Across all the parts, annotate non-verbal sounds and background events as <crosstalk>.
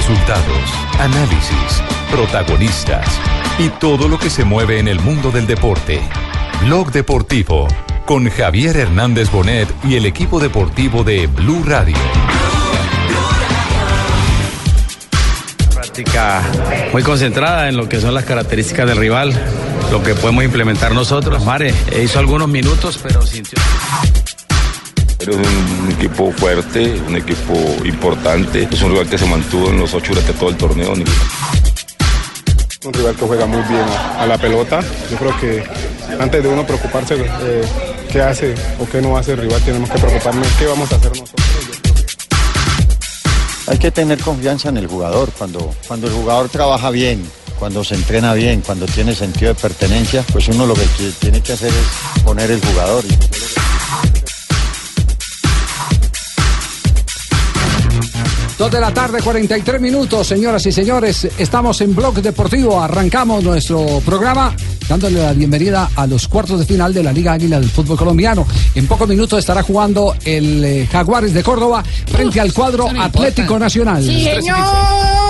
Resultados, análisis, protagonistas y todo lo que se mueve en el mundo del deporte. Blog Deportivo con Javier Hernández Bonet y el equipo deportivo de Blue Radio. Práctica muy concentrada en lo que son las características del rival, lo que podemos implementar nosotros. Mare hizo algunos minutos, pero sintió. Es un equipo fuerte, un equipo importante. Es un rival que se mantuvo en los ocho durante todo el torneo. Un rival que juega muy bien a la pelota. Yo creo que antes de uno preocuparse eh, qué hace o qué no hace el rival, tenemos que preocuparnos qué vamos a hacer nosotros. Hay que tener confianza en el jugador. Cuando, cuando el jugador trabaja bien, cuando se entrena bien, cuando tiene sentido de pertenencia, pues uno lo que tiene que hacer es poner el jugador. Dos de la tarde, 43 minutos, señoras y señores. Estamos en Blog Deportivo. Arrancamos nuestro programa dándole la bienvenida a los cuartos de final de la Liga Águila del fútbol colombiano. En pocos minutos estará jugando el eh, Jaguares de Córdoba frente al cuadro Atlético Nacional. Sí, señor.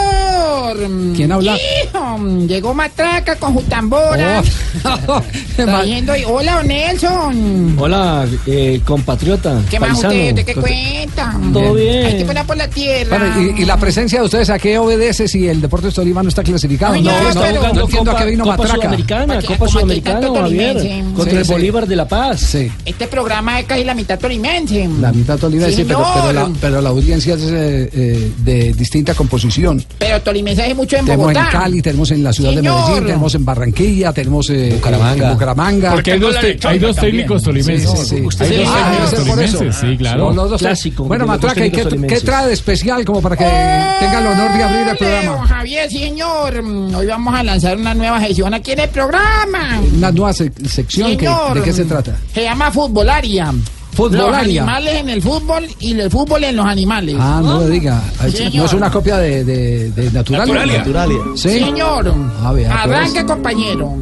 ¿Quién habla? Hijo, llegó Matraca con Jutambora. Oh. <laughs> <laughs> Hola, Nelson. Hola, eh, compatriota. ¿Qué más paisano. usted? ¿Usted qué cuenta? Todo bien. Hay que poner por la tierra. Y, y la presencia de ustedes a qué obedece si el Deportes Tolima no está clasificado? Ay, No, no, entiendo, no entiendo a Copa- qué vino Copa Matraca. Sudamericana, Copa hay Sudamericana, Javier. Contra Sí, el sí. Bolívar de La Paz. Sí. Este programa es casi la mitad tolimense. La mitad tolimense, Sí, pero, pero, la, pero la audiencia es eh, eh, de distinta composición. Pero tolimense hay mucho en Tenemos en Bogotá. Cali, tenemos en la ciudad de. Medellín, tenemos en Barranquilla, tenemos eh, Bucaramanga. en Bucaramanga. Porque hay dos, te- hay dos técnicos tolimenses. Sí. Usted Ah, técnicos debe ser por eso. tolimenses, sí, claro. Clásico, Bueno, Matraca, ¿y qué, trae de especial como para que tenga el honor de abrir el programa? Javier, señor. Mm, Hoy vamos a lanzar una nueva sesión aquí en el programa. Una nueva sec- sección, que, Señor, ¿de qué se trata? Se llama Futbolaria. Futbolaria. Los animales en el fútbol y el fútbol en los animales. Ah, no le diga. Sí, ¿No es señor. una copia de, de, de Naturalia? Naturalia. Naturalia. Sí. Señor, A ver, arranque, compañero.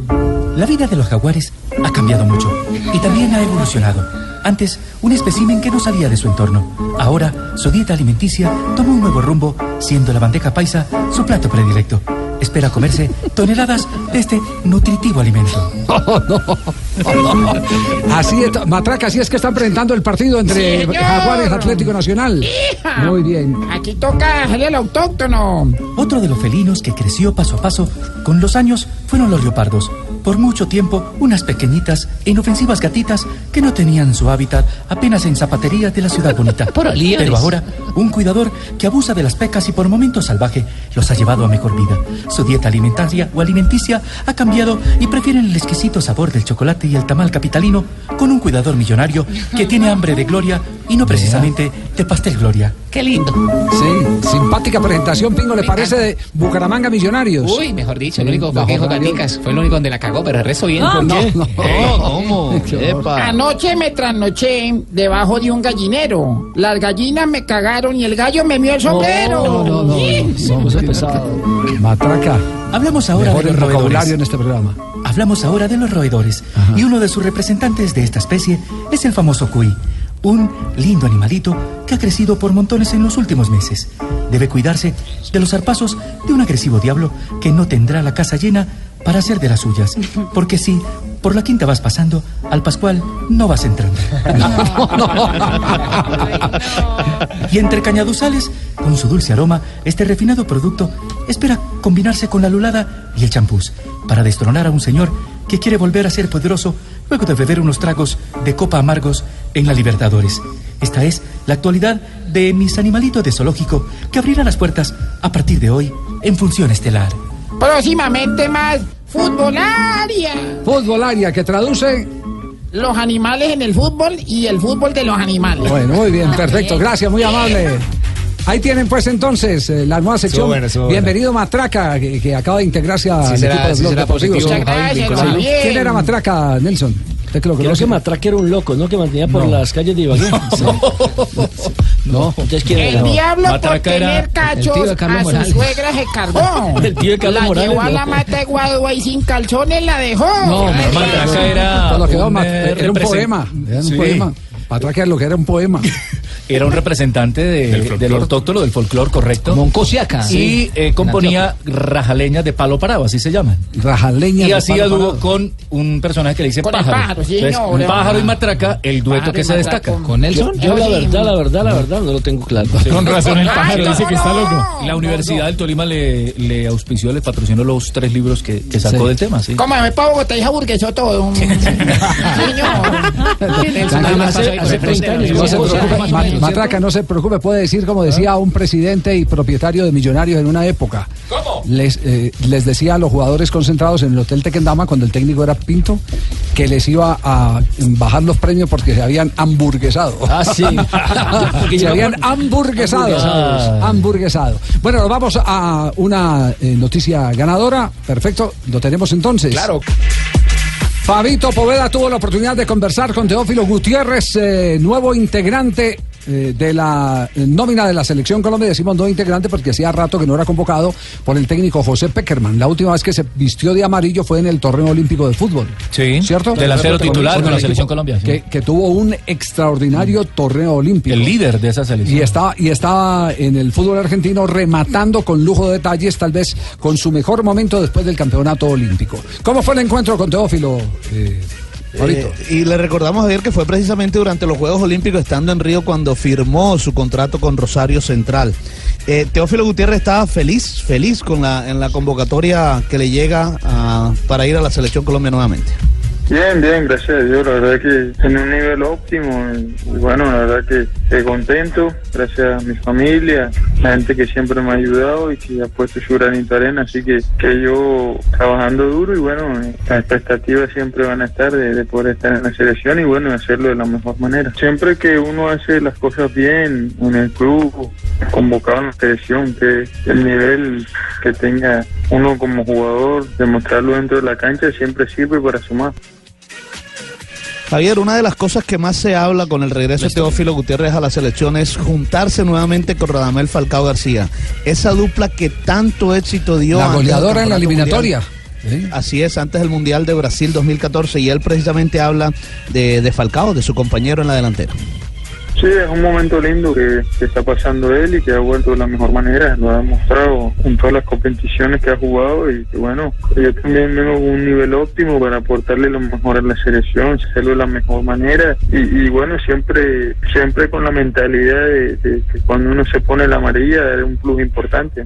La vida de los jaguares ha cambiado mucho y también ha evolucionado. Antes, un espécimen que no salía de su entorno. Ahora, su dieta alimenticia toma un nuevo rumbo, siendo la bandeja paisa su plato predilecto. Espera comerse toneladas de este nutritivo alimento. <laughs> Así es, Matraca, así es que están presentando el partido entre señor. Jaguares Atlético Nacional. Hija. Muy bien. Aquí toca el autóctono. Otro de los felinos que creció paso a paso con los años fueron los leopardos. Por mucho tiempo, unas pequeñitas e inofensivas gatitas que no tenían su hábitat apenas en zapaterías de la ciudad bonita. <laughs> Pero ahora, un cuidador que abusa de las pecas y por momentos salvaje los ha llevado a mejor vida. Su dieta alimentaria o alimenticia ha cambiado y prefieren el exquisito sabor del chocolate y el tamal capitalino con un cuidador millonario que tiene hambre de gloria y no precisamente de pastel gloria. Qué lindo. Sí, simpática presentación, Pingo, ¿le parece de Bucaramanga Millonarios? Uy, mejor dicho, Sí, el único fue que dijo. Gaticas. Fue el único donde la cagó, pero el resto bien. No, no, no. <laughs> ¿Cómo? <laughs> Epa. Anoche me trasnoché debajo de un gallinero. Las gallinas me cagaron y el gallo me mió el sombrero. No, no, no. Vamos a empezar. Matraca, Hablamos ahora mejor de el los roedores. vocabulario en este programa. Hablamos ahora de los roedores y uno de sus representantes de esta especie es el famoso cuy, un lindo animalito que ha crecido por montones en los últimos meses. Debe cuidarse de los zarpazos de un agresivo diablo que no tendrá la casa llena para hacer de las suyas, <laughs> porque si por la quinta vas pasando, al Pascual no vas entrando. <laughs> Y entre cañaduzales, con su dulce aroma, este refinado producto espera combinarse con la lulada y el champús para destronar a un señor que quiere volver a ser poderoso luego de beber unos tragos de copa amargos en la Libertadores. Esta es la actualidad de mis animalitos de zoológico que abrirá las puertas a partir de hoy en función estelar. Próximamente más futbolaria. Futbolaria, que traduce. Los animales en el fútbol y el fútbol de los animales. Bueno, muy bien, perfecto. Gracias, muy amable. Ahí tienen pues entonces eh, la nueva sección. Bienvenido Matraca, que, que acaba de integrarse al Sí equipo de sí Blog será Deportivo. positivo. Muchas gracias, Sí. Javier. ¿Quién era Matraca, Nelson? ¿Usted que lo Creo que Matraque era un loco, ¿no? Que mantenía por No. las calles de Ibagué. No. Entonces, ¿quién El era? diablo por Matraca era tener el cachos tío de Carlos a su Morales. suegra se cargó. <laughs> El tío de Carlos la Morales, llevó a ¿no? la mata de Guadua y sin calzones la dejó. No, Ay, Matraca era un, eh, era un poema. Era un Sí. poema. Matraca era lo que era un poema. <laughs> era un representante de- del autóctono, del folclore, correcto. Como un cosiaca. Y eh, componía rajaleñas de palo parado, así se llaman. Rajaleñas Y hacía dúo con un personaje que le dice Con el pájaro. pájaro, sí, Entonces, no, pájaro y matraca, el dueto que se matraca destaca. con- ¿Con Nelson? Yo, la verdad, la verdad, la verdad, no lo tengo claro. <laughs> Con razón el pájaro dice que está loco. La Universidad del Tolima le, le auspició, le patrocinó los tres libros que, que sacó Sí. del tema, sí. ¿Cómo me pago Bogotá y burguesó todo? <laughs> <laughs> Nada más hace- hace 30 años. No se más Matraca, no se preocupe, puede decir como decía un presidente y propietario de Millonarios en una época. ¿Cómo? Les, eh, les decía a los jugadores concentrados en el Hotel Tequendama, cuando el técnico era Pinto, que les iba a bajar los premios porque se habían hamburguesado. Ah, sí. <laughs> Se habían hamburguesado. Hamburguesados. Hamburguesado. Bueno, nos vamos a una eh, noticia ganadora. Perfecto, lo tenemos entonces. Claro. Fabito Poveda tuvo la oportunidad de conversar con Teófilo Gutiérrez, eh, nuevo integrante eh, de la eh, nómina de la selección Colombia. Decimos nuevo integrante porque hacía rato que no era convocado por el técnico José Peckerman. La última vez que se vistió de amarillo fue en el torneo olímpico de fútbol. Sí, ¿Cierto? delantero titular con la el selección Colombia, sí. Que, que tuvo un extraordinario torneo olímpico. El líder de esa selección. Y estaba, y estaba en el fútbol argentino rematando con lujo de detalles, tal vez con su mejor momento después del campeonato olímpico. ¿Cómo fue el encuentro con Teófilo? eh? Eh, y le recordamos ayer que fue precisamente durante los Juegos Olímpicos, estando en Río, cuando firmó su contrato con Rosario Central. Eh, Teófilo Gutiérrez estaba feliz, feliz con la, en la convocatoria que le llega a- para ir a la Selección Colombia nuevamente. Bien, bien, gracias a Dios. La verdad que en un nivel óptimo. Y, y bueno, la verdad que eh, contento. Gracias a mi familia, la gente que siempre me ha ayudado y que ha puesto su granito arena. Así que, que yo trabajando duro y bueno, las expectativas siempre van a estar de, de poder estar en la selección y bueno, hacerlo de la mejor manera. Siempre que uno hace las cosas bien en el club, convocado en la selección, que el nivel que tenga uno como jugador, demostrarlo dentro de la cancha siempre sirve para sumar. Javier, una de las cosas que más se habla con el regreso de Teófilo Gutiérrez a la selección es juntarse nuevamente con Radamel Falcao García. Esa dupla que tanto éxito dio. La goleadora en la eliminatoria. Mundial. Así es, antes del Mundial de Brasil 2014 y él precisamente habla de, de Falcao, de su compañero en la delantera. Sí, es un momento lindo que, está pasando él y que ha vuelto de la mejor manera. Lo ha demostrado en todas las competiciones que ha jugado y bueno, yo también vengo con un nivel óptimo para aportarle lo mejor a la selección, hacerlo de la mejor manera y, y bueno, siempre siempre con la mentalidad de, que cuando uno se pone la amarilla es un plus importante.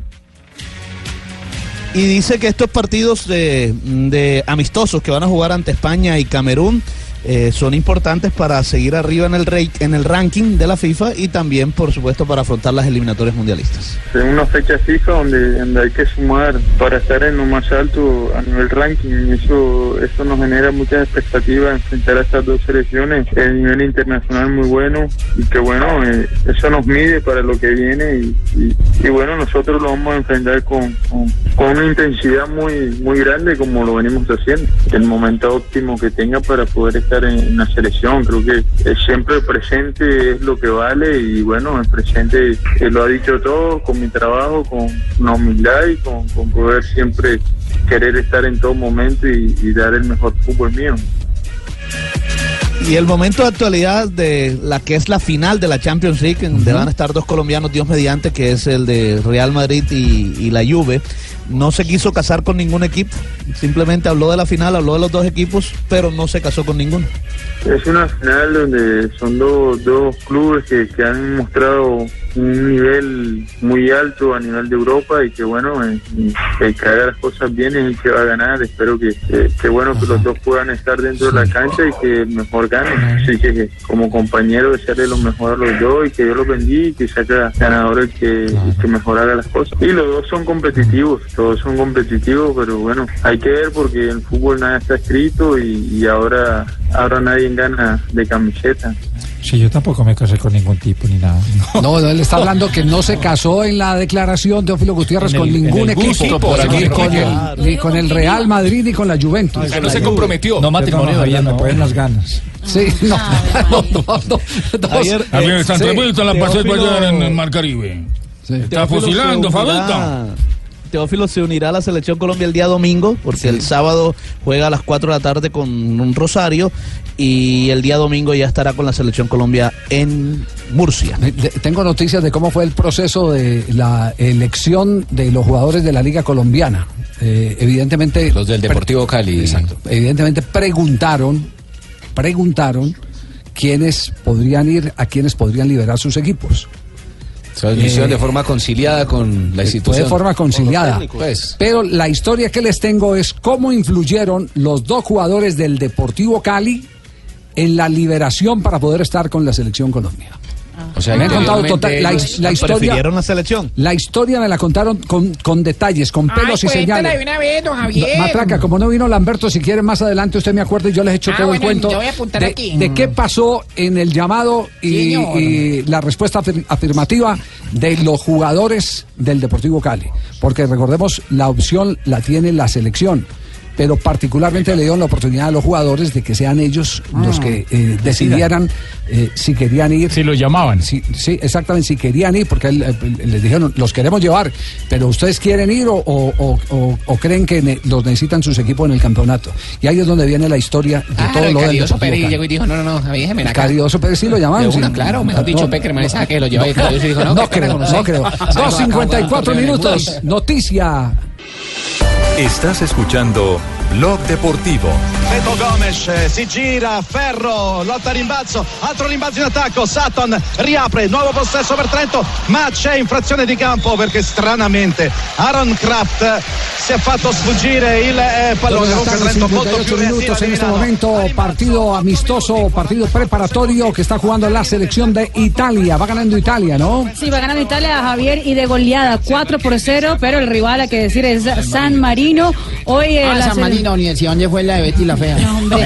Y dice que estos partidos de, de amistosos que van a jugar ante España y Camerún eh, son importantes para seguir arriba en el, rey- en el ranking de la FIFA y también, por supuesto, para afrontar las eliminatorias mundialistas. Es una fecha fija donde, donde hay que sumar para estar en lo más alto a nivel ranking. Eso, eso nos genera muchas expectativas enfrentar a estas dos selecciones. El nivel internacional muy bueno y que bueno, eh, eso nos mide para lo que viene y, y- y bueno, nosotros lo vamos a enfrentar con, con, con una intensidad muy, muy grande como lo venimos haciendo. El momento óptimo que tenga para poder estar en, en la selección. Creo que eh, siempre el presente es lo que vale y bueno, el presente eh, lo ha dicho todo con mi trabajo, con una humildad y con, con poder siempre querer estar en todo momento y, y dar el mejor fútbol mío. Y el momento de actualidad de la que es la final de la Champions League, en donde van a estar dos colombianos, Dios mediante, que es el de Real Madrid y, y la Juve, no se quiso casar con ningún equipo, simplemente habló de la final, habló de los dos equipos, pero no se casó con ninguno. Es una final donde son dos, dos clubes que, que han mostrado un nivel muy alto a nivel de Europa y que bueno, que el que haga las cosas bien es el que va a ganar. Espero que, que, que bueno que los dos puedan estar dentro de la cancha y que el mejor gane. Así que como compañero desearle lo mejor a los dos y que Dios los bendiga y que saca ganador el que, el que mejor haga las cosas. Y los dos son competitivos, todos son competitivos, pero bueno, hay que ver porque en el fútbol nada está escrito y, y ahora, ahora nadie gana de camiseta. Sí, yo tampoco me casé con ningún tipo ni nada. <laughs> No, no, él está hablando que no se casó en la declaración Teófilo Gutiérrez En con ningún gusto equipo, por ni algún con, equipo. el, ni con el Real Madrid ni con la Juventus. O sea, no se comprometió. No matrimonio, Perdón, ella me no. pueden las ganas. Sí, no, <laughs> no, no, no, no. Ayer, A mí Santa sí, Vuelta la pasé por allá en el Mar Caribe. Está fusilando, Fabito. Teófilo se unirá a la selección Colombia el día domingo, porque el sábado juega a las 4 de la tarde con un Rosario y el día domingo ya estará con la selección Colombia en Murcia. Tengo noticias de cómo fue el proceso de la elección de los jugadores de la Liga Colombiana. Eh, evidentemente. Los del Deportivo Cali. Exacto. Evidentemente preguntaron, preguntaron quiénes podrían ir, a quiénes podrían liberar sus equipos. Transmisión Eh, de forma conciliada con la institución. de forma conciliada. Pues, Pero la historia que les tengo es cómo influyeron los dos jugadores del Deportivo Cali en la liberación para poder estar con la selección Colombia. O sea, me han contado total, la, historia. ¿Prefirieron la selección? La historia me la contaron con, con detalles, con pelos y Ay, señales. una vez, don Javier. Matraca, como no vino Lamberto, si quieren más adelante usted me acuerda y yo les echo Ah, todo bueno, el cuento yo voy a apuntar de, aquí. de qué pasó en el llamado y, la respuesta afir- afirmativa de los jugadores del Deportivo Cali. Porque recordemos, la opción la tiene la selección. Pero particularmente le dieron la oportunidad a los jugadores de que sean ellos los que eh, decidieran eh, si querían ir. Si lo llamaban. Sí, sí, exactamente, si querían ir, porque él, eh, les dijeron, los queremos llevar, pero ustedes quieren ir o, o- o- o- o creen que ne- los necesitan sus equipos en el campeonato. Y ahí es donde viene la historia de Ah, todo lo del Caridoso Deportivo Pérez llegó y dijo, no, no, no, Javier, déjeme acá. Caridoso Pérez sí lo una, sí. claro, mejor dicho, Peckerman, esa que lo lleva y Caridoso dijo, no, No creo, no no creo. sé. 2.54 minutos, noticia. Estás escuchando Blog Deportivo. Beto Gomes eh, si gira, Ferro, lotta a rimbalzo, altro rimbalzo in attacco, Sutton riapre, nuovo possesso per Trento, ma c'è infrazione di campo perché stranamente Aaron Kraft eh, si è fatto sfuggire il eh, pallone. Tarde, Trento molto 58 più reattiva minutos en este momento. Partido amistoso, partido preparatorio que está jugando la selección de Italia. Va ganando Italia, ¿no? Sí, va ganando Italia Javier y de goleada 4 por 0, pero el rival, hay que decir, es San Marino. Hoy eh, Ah, la San Marino, Universidad, ¿dónde fue la de Betty la Fea? hombre,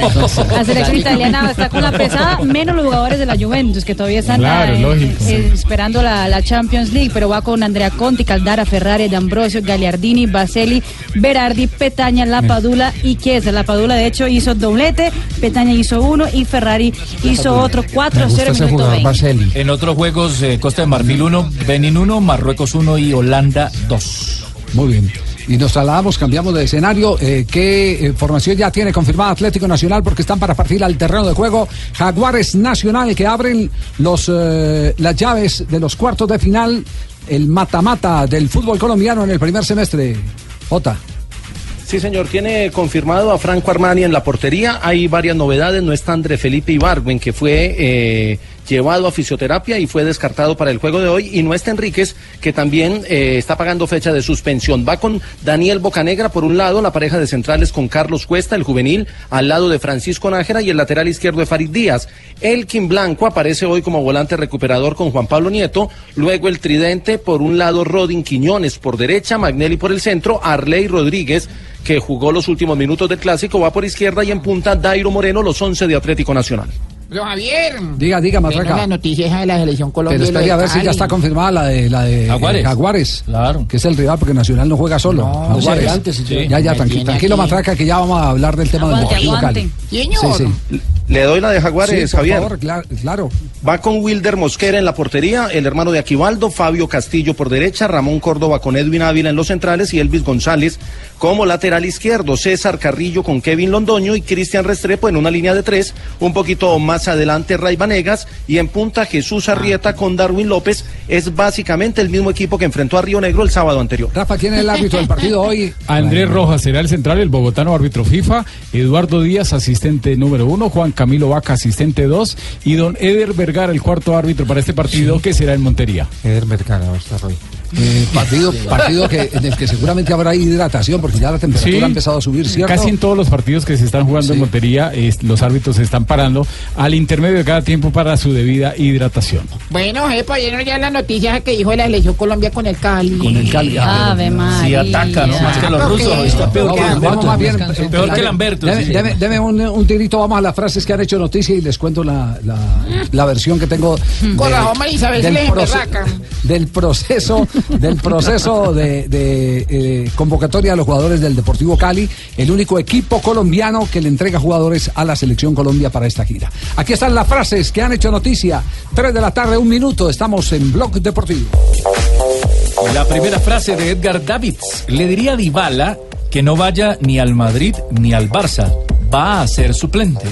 la selección italiana está con la pesada, menos los jugadores de la Juventus, que todavía están Claro, eh, lógico. eh, esperando la, la Champions League, pero va con Andrea Conti, Caldara, Ferrari, D'Ambrosio, Gagliardini, Baselli, Berardi, Petaña, Lapadula y Chiesa. Lapadula, de hecho, hizo doblete, Petaña hizo uno y Ferrari hizo otro 4-0 minuto 20. En otros juegos, eh, Costa de Marfil 1, Benin 1, Marruecos 1 y Holanda 2. Muy bien. Y nos trasladamos, cambiamos de escenario. Eh, ¿Qué eh, formación ya tiene confirmada Atlético Nacional? Porque están para partir al terreno de juego. Jaguares Nacional que abren los, eh, las llaves de los cuartos de final. El mata-mata del fútbol colombiano en el primer semestre. Jota. Sí, señor, tiene confirmado a Franco Armani en la portería. Hay varias novedades. No está André Felipe Ibargüen, que fue llevado a fisioterapia y fue descartado para el juego de hoy. Y no está Enríquez, que también eh, está pagando fecha de suspensión. Va con Daniel Bocanegra por un lado, la pareja de centrales con Carlos Cuesta, el juvenil, al lado de Francisco Nájera y el lateral izquierdo de Farid Díaz. Elkin Blanco aparece hoy como volante recuperador con Juan Pablo Nieto. Luego el tridente, por un lado Rodin Quiñones por derecha, Magnelli por el centro, Arley Rodríguez que jugó los últimos minutos del clásico, va por izquierda y en punta Dairo Moreno, los 11 de Atlético Nacional. Pero Javier. Diga, diga, Matraca. la noticia esa de la selección Colombia. Pero espere a ver si ya Cali. está confirmada la de, la de Jaguares. Jaguares. Claro. Que es el rival porque Nacional no juega solo. No, Jaguares. sí, antes, sí. Ya, ya, tranquilo, aquí. Matraca, que ya vamos a hablar del tema Aguante, del Deportivo Cali. Señor. Sí, sí. Le doy la de Jaguares, Sí, por Javier. favor, claro, claro. Va con Wilder Mosquera en la portería, el hermano de Aquivaldo, Fabio Castillo por derecha, Ramón Córdoba con Edwin Ávila en los centrales y Elvis González como lateral izquierdo, César Carrillo con Kevin Londoño y Cristian Restrepo en una línea de tres, un poquito más adelante Ray Vanegas y en punta Jesús Arrieta con Darwin López. Es básicamente el mismo equipo que enfrentó a Río Negro el sábado anterior. Rafa, ¿quién es el árbitro del partido hoy? <laughs> Andrés Rojas será el central, el bogotano árbitro FIFA, Eduardo Díaz, asistente número uno, Juan Camilo Vaca, asistente dos, y don Eder Vergara, el cuarto árbitro para este partido, que será en Montería. Eder Vergara va a estar hoy. Eh, partido partido que, en el que seguramente habrá hidratación porque ya la temperatura Sí, ha empezado a subir, ¿cierto? Casi en todos los partidos que se están jugando en Montería, es- los árbitros se están parando al intermedio de cada tiempo para su debida hidratación. Bueno, jefa, ya no ya la noticia que dijo la selección Colombia con el Cali. Con el Cali. Ave María. Sí, ataca, ¿no? Más que los rusos. Está peor que Lamberto. eh, Peor que deme- Lamberto. Deme, deme- deme un, un tirito, vamos a las frases que han hecho noticia y les cuento la, la, la versión que tengo Con la Isabel proce- del proceso del proceso de, de, eh, convocatoria de los jugadores del Deportivo Cali, el único equipo colombiano que le entrega jugadores a la selección Colombia para esta gira. Aquí están las frases que han hecho noticia. 3 de la tarde, un minuto, estamos en Blog Deportivo. La primera frase de Edgar Davids. Le diría a Dybala que no vaya ni al Madrid ni al Barça. Va a ser suplente.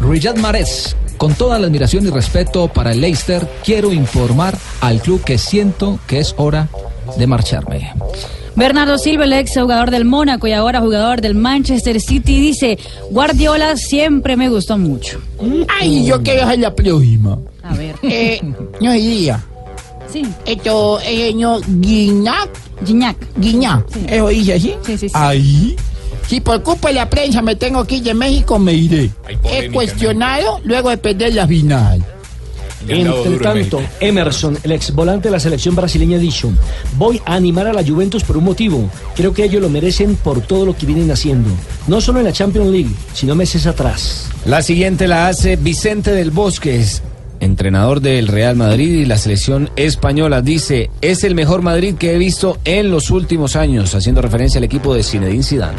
Riyad Mahrez, con toda la admiración y respeto para el Leicester, quiero informar al club que siento que es hora de marcharme. Bernardo Silva, el ex jugador del Mónaco y ahora jugador del Manchester City, dice, Guardiola siempre me gustó mucho. Ay, yo quiero hacer la próxima. A ver. Eh, no diría. Sí. Esto es el señor Guiñac. Guiñac. Guiñac. ¿Eso dice así? Sí, sí, sí. Ahí. Si por culpa de la prensa me tengo que ir de México, me iré. He cuestionado luego de perder la final. Entre tanto, Emerson, el ex volante de la selección brasileña, ha dicho: Voy a animar a la Juventus por un motivo. Creo que ellos lo merecen por todo lo que vienen haciendo. No solo en la Champions League, sino meses atrás. La siguiente la hace Vicente del Bosque, es entrenador del Real Madrid y la selección española. Dice, es el mejor Madrid que he visto en los últimos años, haciendo referencia al equipo de Zinedine Zidane.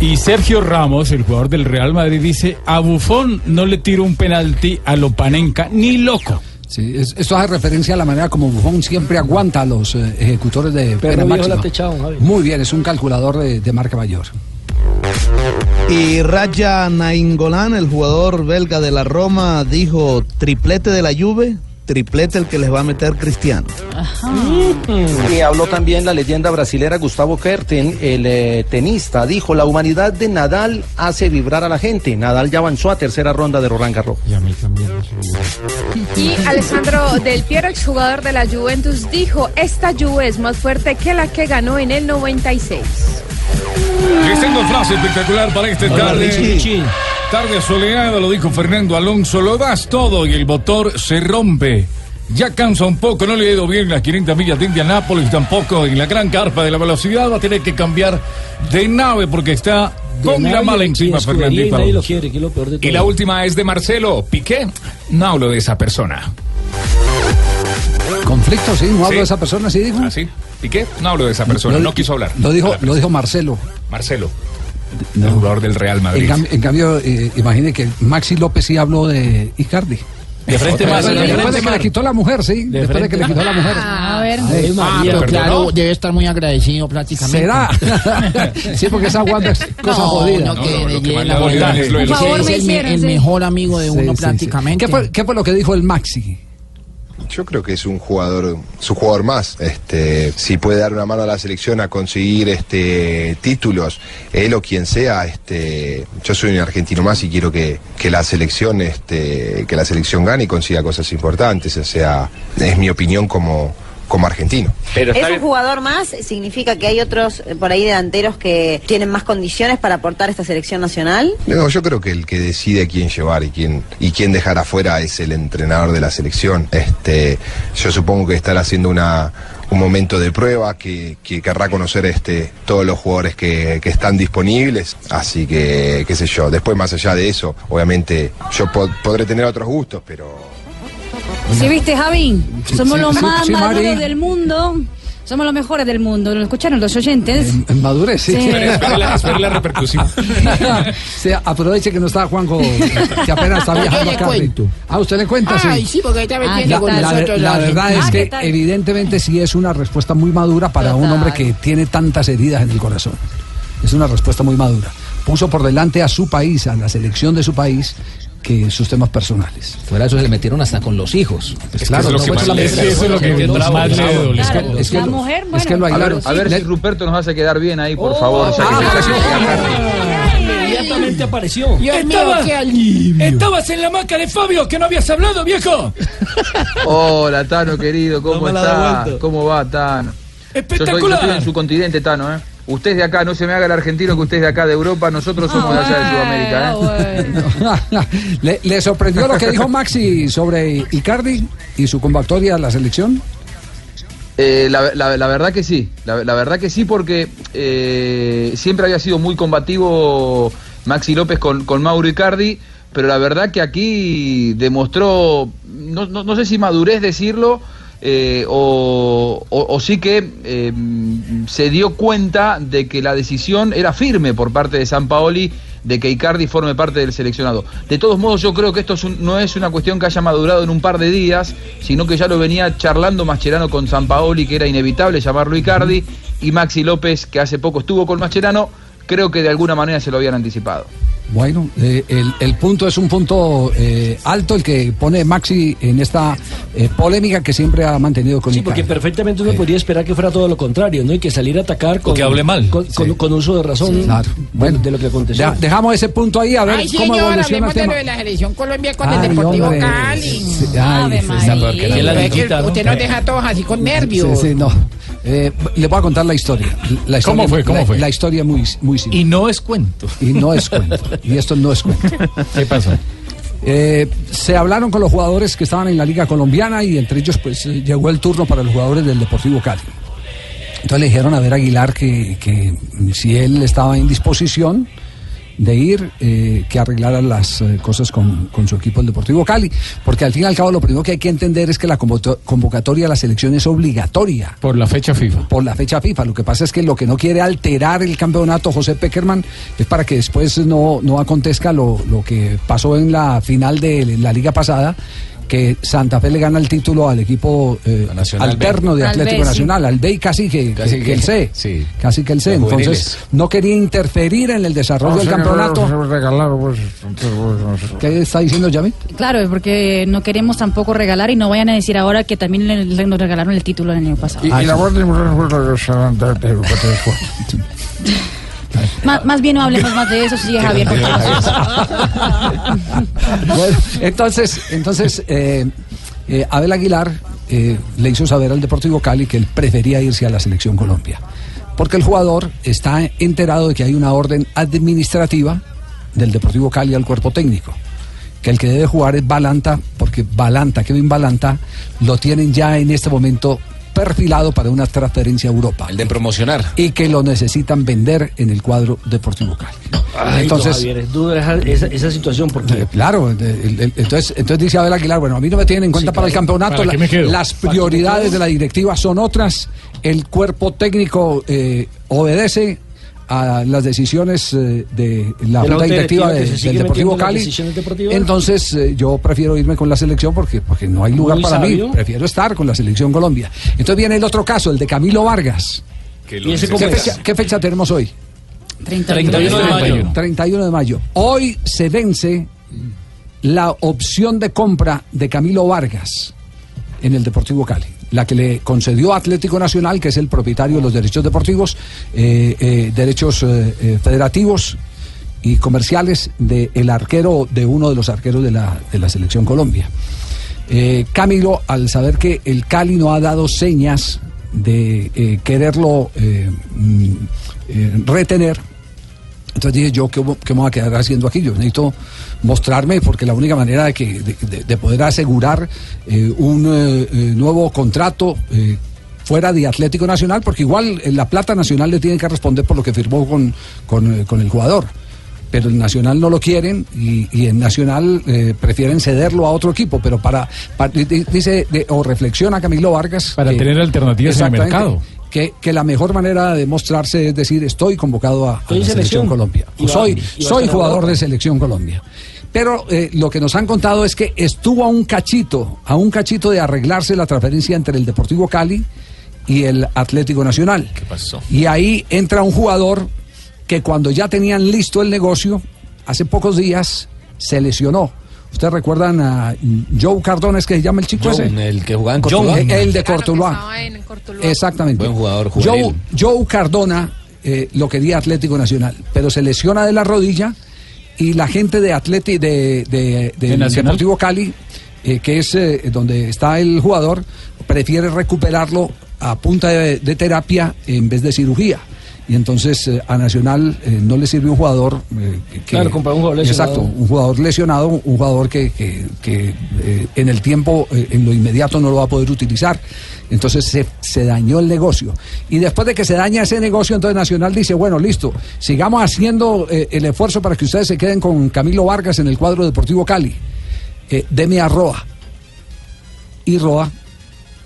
Y Sergio Ramos, el jugador del Real Madrid, dice, a Bufón no le tiro un penalti a Lopanenka ni loco. Sí, es- esto hace referencia a la manera como Buffon siempre aguanta a los eh, ejecutores de pena máxima. Muy bien, es un calculador de, de marca mayor. Y Raja Nainggolan, el jugador belga de la Roma, dijo triplete de la Juve, triplete el que les va a meter Cristiano. Y habló también la leyenda brasilera Gustavo Kerten, el eh, tenista. Dijo, la humanidad de Nadal hace vibrar a la gente. Nadal ya avanzó a tercera ronda de Roland Garros. Y a mí también. Y Alessandro Del Piero, exjugador de la Juventus, dijo, esta Juve es más fuerte que la que ganó en el 96. Les tengo frase espectacular para esta Hola, tarde. Richie. Tarde soleada, lo dijo Fernando Alonso, lo das todo y el motor se rompe. Ya cansa un poco, no le ha ido bien las 500 millas de Indianápolis, tampoco en la gran carpa de la velocidad, va a tener que cambiar de nave porque está con la mala encima Fernandito. Fernandito Nadie lo Alonso. quiere, que es lo peor de todo. Y la última es de Marcelo Piqué. No hablo de esa persona. Conflicto, sí, no hablo Sí. de esa persona, sí dijo. ¿Ah, sí? ¿Piqué? No hablo de esa persona, Lo- no quiso hablar. Lo dijo, lo dijo Marcelo. Marcelo, el jugador del Real Madrid. En, cam- en cambio, eh, imagine que Maxi López sí habló de Icardi. De frente Después más, de- de Después de que le quitó la mujer, sí. después de que le quitó la mujer. A ver. Ay, Ah, María, pero perdonó. claro, debe estar muy agradecido prácticamente. ¿Será? <laughs> <laughs> sí, porque esa Wanda es cosa no, jodida. No, No, que no, lo que más la bondad. es lo de Ese los Por favor, es me el, me- hicieron, el sí. mejor amigo de Sí, uno sí. prácticamente. ¿Qué fue, qué fue lo que dijo el Maxi? Yo creo que es un jugador, su jugador más. Este, si puede dar una mano a la selección a conseguir este títulos, él o quien sea, este, yo soy un argentino más y quiero que, que la selección, este, que la selección gane y consiga cosas importantes. O sea, es mi opinión como, como argentino. ¿Es un jugador más? ¿Significa que hay otros eh, por ahí delanteros que tienen más condiciones para aportar a esta selección nacional? No, yo creo que el que decide quién llevar y quién y quién dejar afuera es el entrenador de la selección. Este, yo supongo que estará haciendo una un momento de prueba que, que querrá conocer este todos los jugadores que, que están disponibles. Así que, qué sé yo. Después, más allá de eso, obviamente, yo po- podré tener otros gustos, pero ¿Sí viste, Javi? Somos sí, los sí, más sí, maduros Mari. del mundo. Somos los mejores del mundo. ¿Lo escucharon los oyentes? En madurez, sí. Sí. Espere la- repercusión. <laughs> Sí, aproveche que no está Juanjo, que apenas está ¿Qué viajando le acá. cuento? Ah, usted le cuenta, sí. Ay, sí, porque esta vez Ah, La, con la- nosotros la la verdad es que ¿qué tal? evidentemente sí es una respuesta muy madura para un hombre que tiene tantas heridas en el corazón. Es una respuesta muy madura. Puso por delante a su país, a la selección de su país, que sus temas personales. Fuera de eso se metieron hasta con los hijos. Pues claro, es no es lo que más le duele. es que- lo- mujer, es que aislaron. A ver si Ruperto nos hace quedar bien ahí, Oh. por favor. se está Inmediatamente apareció. Dios mío, Estaba- qué alivio. Estabas en la maca de Fabio, que no habías hablado, viejo. Hola, Tano, querido, <laughs> ¿cómo No me la ha está? devuelto. ¿Cómo va, Tano? Yo soy, yo Espectacular. estoy en su continente, Tano, ¿eh? Usted es de acá, no se me haga el argentino que usted es de acá de Europa, nosotros somos de allá de Sudamérica, ¿eh? <laughs> ¿Le, le sorprendió lo que dijo Maxi sobre Icardi y su convocatoria a la selección? Eh, la, la- la verdad que sí, la, la verdad que sí, porque eh, siempre había sido muy combativo Maxi López con, con Mauro Icardi, pero la verdad que aquí demostró, no, no- no sé si madurez decirlo, eh, o, sí que eh, se dio cuenta de que la decisión era firme por parte de San Paoli de que Icardi forme parte del seleccionado. De todos modos, yo creo que esto no es una cuestión que haya madurado en un par de días, sino que ya lo venía charlando Mascherano con San Paoli, que era inevitable llamarlo Icardi, y Maxi López, que hace poco estuvo con Mascherano, creo que de alguna manera se lo habían anticipado. Bueno, eh, el, el punto es un punto eh, alto el que pone Maxi en esta eh, polémica que siempre ha mantenido con Sí, porque perfectamente uno podría esperar que fuera todo lo contrario, ¿no? Y que saliera a atacar con, que hable mal. con, con- con uso de razón Claro. bueno, de lo que aconteció. Ya, dejamos ese punto ahí a ver Ay, cómo señor, evoluciona hablemos el de tema. lo de la selección Colombia con el Deportivo hombre. Cali. Sí, ay, que usted nos deja a todos así con nervios. Sí, sí, no. Eh, les voy a contar la historia. La historia ¿Cómo fue? ¿Cómo la, fue? La historia muy, muy simple. Y no es cuento. Y no es cuento. <laughs> Y esto no es cuento. ¿Qué pasó? Eh, se hablaron con los jugadores que estaban en la Liga Colombiana y entre ellos pues eh, llegó el turno para los jugadores del Deportivo Cali. Entonces le dijeron a ver a Aguilar que, que si él estaba en disposición de ir, eh, que arreglara las eh, cosas con, con su equipo el Deportivo Cali. Porque al fin y al cabo lo primero que hay que entender es que la convocatoria a la selección es obligatoria. Por la fecha FIFA. Por la fecha FIFA. Lo que pasa es que lo que no quiere alterar el campeonato José Peckerman es para que después no, no acontezca lo, lo que pasó en la final de la liga pasada, que Santa Fe le gana el título al equipo eh, alterno B. de Al Atlético sí. Nacional, al B y casi que, Casi que- que- el C. sí. Casi que el C. Los Entonces juveniles. no quería interferir en el desarrollo del campeonato. ¿Qué está diciendo Yami? Claro, porque no queremos tampoco regalar y no vayan a decir ahora que también le- le- nos regalaron el título el año pasado. Ah, <laughs> <laughs> Más, más bien no hablemos más de eso, sí, Javier. por favor. Bueno, entonces, entonces eh, eh, Abel Aguilar eh, le hizo saber al Deportivo Cali que él prefería irse a la selección Colombia. Porque el jugador está enterado de que hay una orden administrativa del Deportivo Cali al cuerpo técnico. Que el que debe jugar es Balanta, porque Balanta, Kevin Balanta, lo tienen ya en este momento perfilado para una transferencia a Europa. El de promocionar. Y que lo necesitan vender en el cuadro Deportivo Cali. Ay, no, Javier, es dura esa, situación porque... Eh, Claro, el- el- el- entonces, entonces dice Abel Aguilar, bueno, a mí no me tienen en cuenta para el campeonato, las prioridades de la directiva son otras, el cuerpo técnico eh, obedece a las decisiones eh, de la De la junta Junta directiva de- del Deportivo Cali. Entonces eh, yo prefiero irme con la selección porque, porque no hay lugar Muy para sabio. mí, prefiero estar con la selección Colombia. Entonces viene el otro caso, el de Camilo Vargas. ¿Y ese ¿Qué fecha, qué fecha tenemos hoy? 31 de mayo. 31 de mayo. Hoy se vence la opción de compra de Camilo Vargas en el Deportivo Cali. La que le concedió Atlético Nacional, que es el propietario de los derechos deportivos, eh, eh, derechos eh, federativos y comerciales del arquero, de uno de los arqueros de la, de la Selección Colombia. Camilo, al saber que el Cali no ha dado señas de quererlo mm, retener, entonces dije yo, ¿qué, qué me voy a quedar haciendo aquí? Yo necesito mostrarme porque la única manera de, que, de, de- de poder asegurar eh, un eh, eh, nuevo contrato eh, fuera de Atlético Nacional, porque igual eh, la plata nacional le tiene que responder por lo que firmó con, con, eh, con el jugador. Pero el Nacional no lo quieren y, y en Nacional eh, prefieren cederlo a otro equipo. Pero para, para- di- di- dice de- o reflexiona Camilo Vargas Para que- tener alternativas en el mercado. Que, que la mejor manera de mostrarse es decir, estoy convocado a, la selección selección. Colombia. Soy soy jugador de selección Colombia. Pero eh, lo que nos han contado es que estuvo a un cachito, a un cachito de arreglarse la transferencia entre el Deportivo Cali y el Atlético Nacional. ¿Qué pasó? Y ahí entra un jugador que cuando ya tenían listo el negocio, hace pocos días se lesionó. ¿Ustedes recuerdan a Joe Cardona, es que se llama el chico John, ese? el que jugaba en John, Cortuluá. el de Cortuluá. estaba en Cortuluá. Exactamente. Buen jugador Joe. Joe Cardona eh, lo quería Atlético Nacional, pero se lesiona de la rodilla y la gente de Atleti de, de- ¿De? Deportivo Cali, eh, que es eh, donde está el jugador, prefiere recuperarlo a punta de, de terapia en vez de cirugía. Y entonces eh, a Nacional eh, no le sirve un jugador eh, que, Claro, comprar un jugador lesionado. Exacto, un jugador lesionado, un jugador que, que- que, eh, en el tiempo, eh, en lo inmediato no lo va a poder utilizar. Entonces se, dañó el negocio. Y después de que se daña ese negocio, entonces Nacional dice, bueno, listo, sigamos haciendo eh, el esfuerzo para que ustedes se queden con Camilo Vargas en el cuadro Deportivo Cali. Eh, a Roa. Y Roa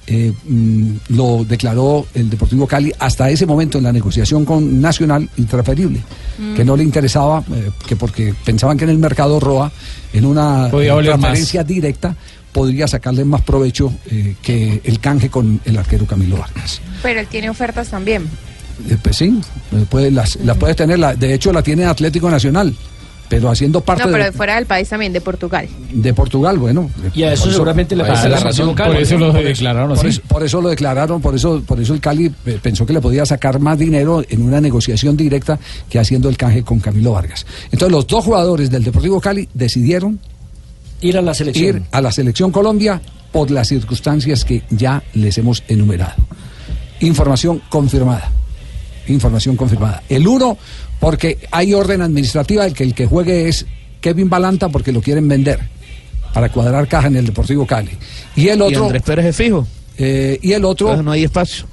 eh, mm, lo declaró el Deportivo Cali hasta ese momento en la negociación con Nacional intransferible, Mm. que no le interesaba, eh, que porque pensaban que en el mercado ROA, en una más. transferencia directa, podría sacarle más provecho eh, que el canje con el arquero Camilo Vargas. Pero él tiene ofertas también. Eh, pues sí, puede- las, las puedes tener, la- de hecho la tiene Atlético Nacional, pero haciendo parte No, pero de, fuera del país también, de Portugal. de Portugal, bueno. Y a eso por seguramente le parece eso- la razón, por eso lo declararon por así. eso- Por eso lo declararon, por eso, por eso el Cali eh, pensó que le podía sacar más dinero en una negociación directa que haciendo el canje con Camilo Vargas. Entonces los dos jugadores del Deportivo Cali decidieron ir a la selección. ir a la selección Colombia por las circunstancias que ya les hemos enumerado. Información confirmada. Información confirmada. El uno, porque hay orden administrativa de que el que juegue es Kevin Balanta porque lo quieren vender para cuadrar caja en el Deportivo Cali. Y el Y otro. Andrés Pérez es fijo. eh, y el otro. No hay espacio.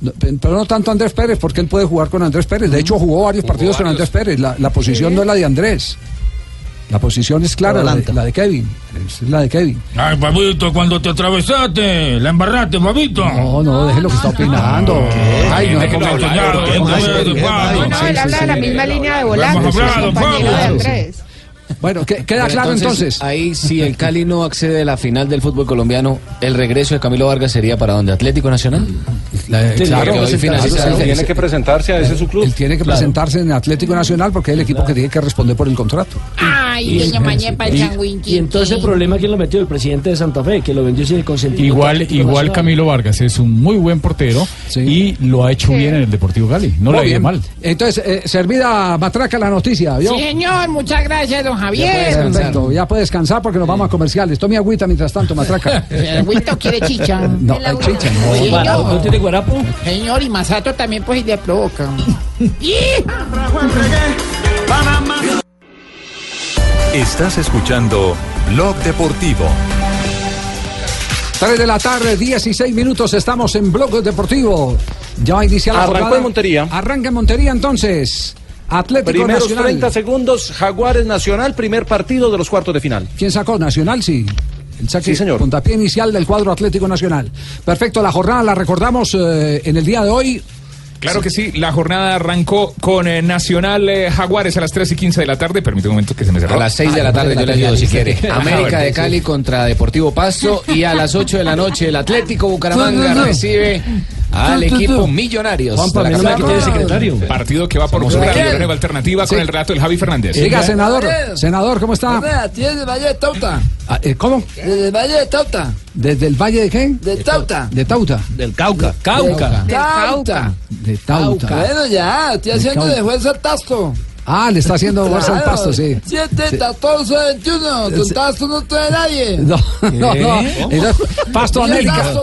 No, Pero no tanto Andrés Pérez, porque él puede jugar con Andrés Pérez. De hecho, jugó varios partidos con Andrés Pérez. La, la posición no es la de Andrés. La posición es clara, la de, la de Kevin. Es la de Kevin. Ay, babito, cuando te atravesaste, la embarraste, babito. No, no, deje lo que está opinando. Ay, no, Déjelo no, hablar, no, ¿qué ¿Qué él habla de la misma línea de volantes, Hemos Bueno, ¿qué- queda Pero claro entonces? Ahí, si el Cali no accede a la final del fútbol colombiano, el regreso de Camilo Vargas sería para dónde? ¿Atlético Nacional? claro, el- Tiene que presentarse a ese su club. Él tiene que Claro. presentarse en Atlético Nacional porque es el equipo que tiene que responder por el contrato. Ay, doña Mañepa, el Y, changuinqui. y entonces el problema quién lo metió el presidente de Santa Fe que lo vendió sin el consentimiento Igual, igual. Camilo Vargas es un muy buen portero y lo ha hecho Sí. bien en el Deportivo Cali. No le ha ido mal. Entonces, eh, servida matraca la noticia, ¿vio? Sí, señor, muchas gracias, don Javier. Perfecto, ya puede descansar porque nos vamos a comerciales. Tome agüita mientras tanto, matraca. <laughs> ¿El agüita o quiere chicha? No, hay chicha, no. Sí, ¿No no. tiene guarapo? Señor, y Masato también pues y le provoca. <laughs> Estás escuchando Blog Deportivo. 3 de la tarde, 16 minutos, estamos en Blog Deportivo. Ya va a iniciar la Arrancó en Montería. Arranca en Montería entonces. Atlético Primeros Nacional. 30 segundos, Jaguares Nacional, primer partido de los cuartos de final. ¿Quién sacó? Nacional, sí. El saque, Sí, señor. puntapié inicial del cuadro Atlético Nacional. Perfecto, la jornada la recordamos eh, en el día de hoy. Claro que sí, la jornada arrancó con eh, Nacional eh, Jaguares a las 3 y 15 de la tarde. Permítame un momento que se me cerró. A las 6 de la tarde yo le ayudo si quiere. América de Cali contra Deportivo Pasto y a las 8 de la noche el Atlético Bucaramanga No, no, no. recibe al tu. equipo Millonarios. Juanpa, de la mal que capital. tiene secretario. Partido que va por Radio una- Nueva Alternativa con el relato del Javi Fernández. Diga, senador. Senador, ¿cómo está? Tiene el Valle de Tauta. Ah, eh, ¿Cómo? Desde el Valle de Tauta. ¿Desde el Valle de qué? De Tauta. De Tauta. Del Cauca. Cauca. De Tauta. De Tauta. Bueno, ya, estoy haciendo Cauca. de juez al tasto. Ah, le está haciendo fuerza al pasto, sí. 7, 14, 21. Tu tasto no trae nadie. <laughs> No, no, no. Pasto América.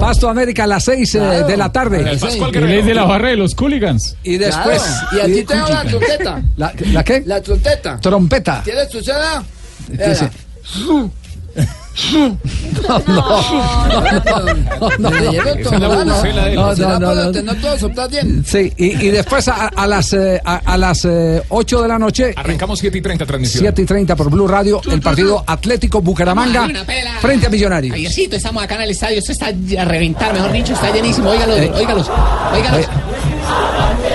Pasto América a las 6 de la tarde. El de la barra de los Cooligans. Y después. Claro. Y a ti tengo la trompeta. ¿La, la qué? La trompeta. Trompeta. <laughs> No, no, no, no, no, todo, no, mano. no, no, ¿Será no, para no. tener todo soplar bien? Sí, y, después a, las, eh, a, a las eh, 8 de la noche, Arrancamos 7 y 30 transmisión. 7 y 30 por Blue Radio, el partido Atlético Bucaramanga frente a Millonarios. Javiercito, estamos acá en el estadio. Esto está a reventar, mejor dicho, está llenísimo. Óigalos, Eh. óigalos, óigalos.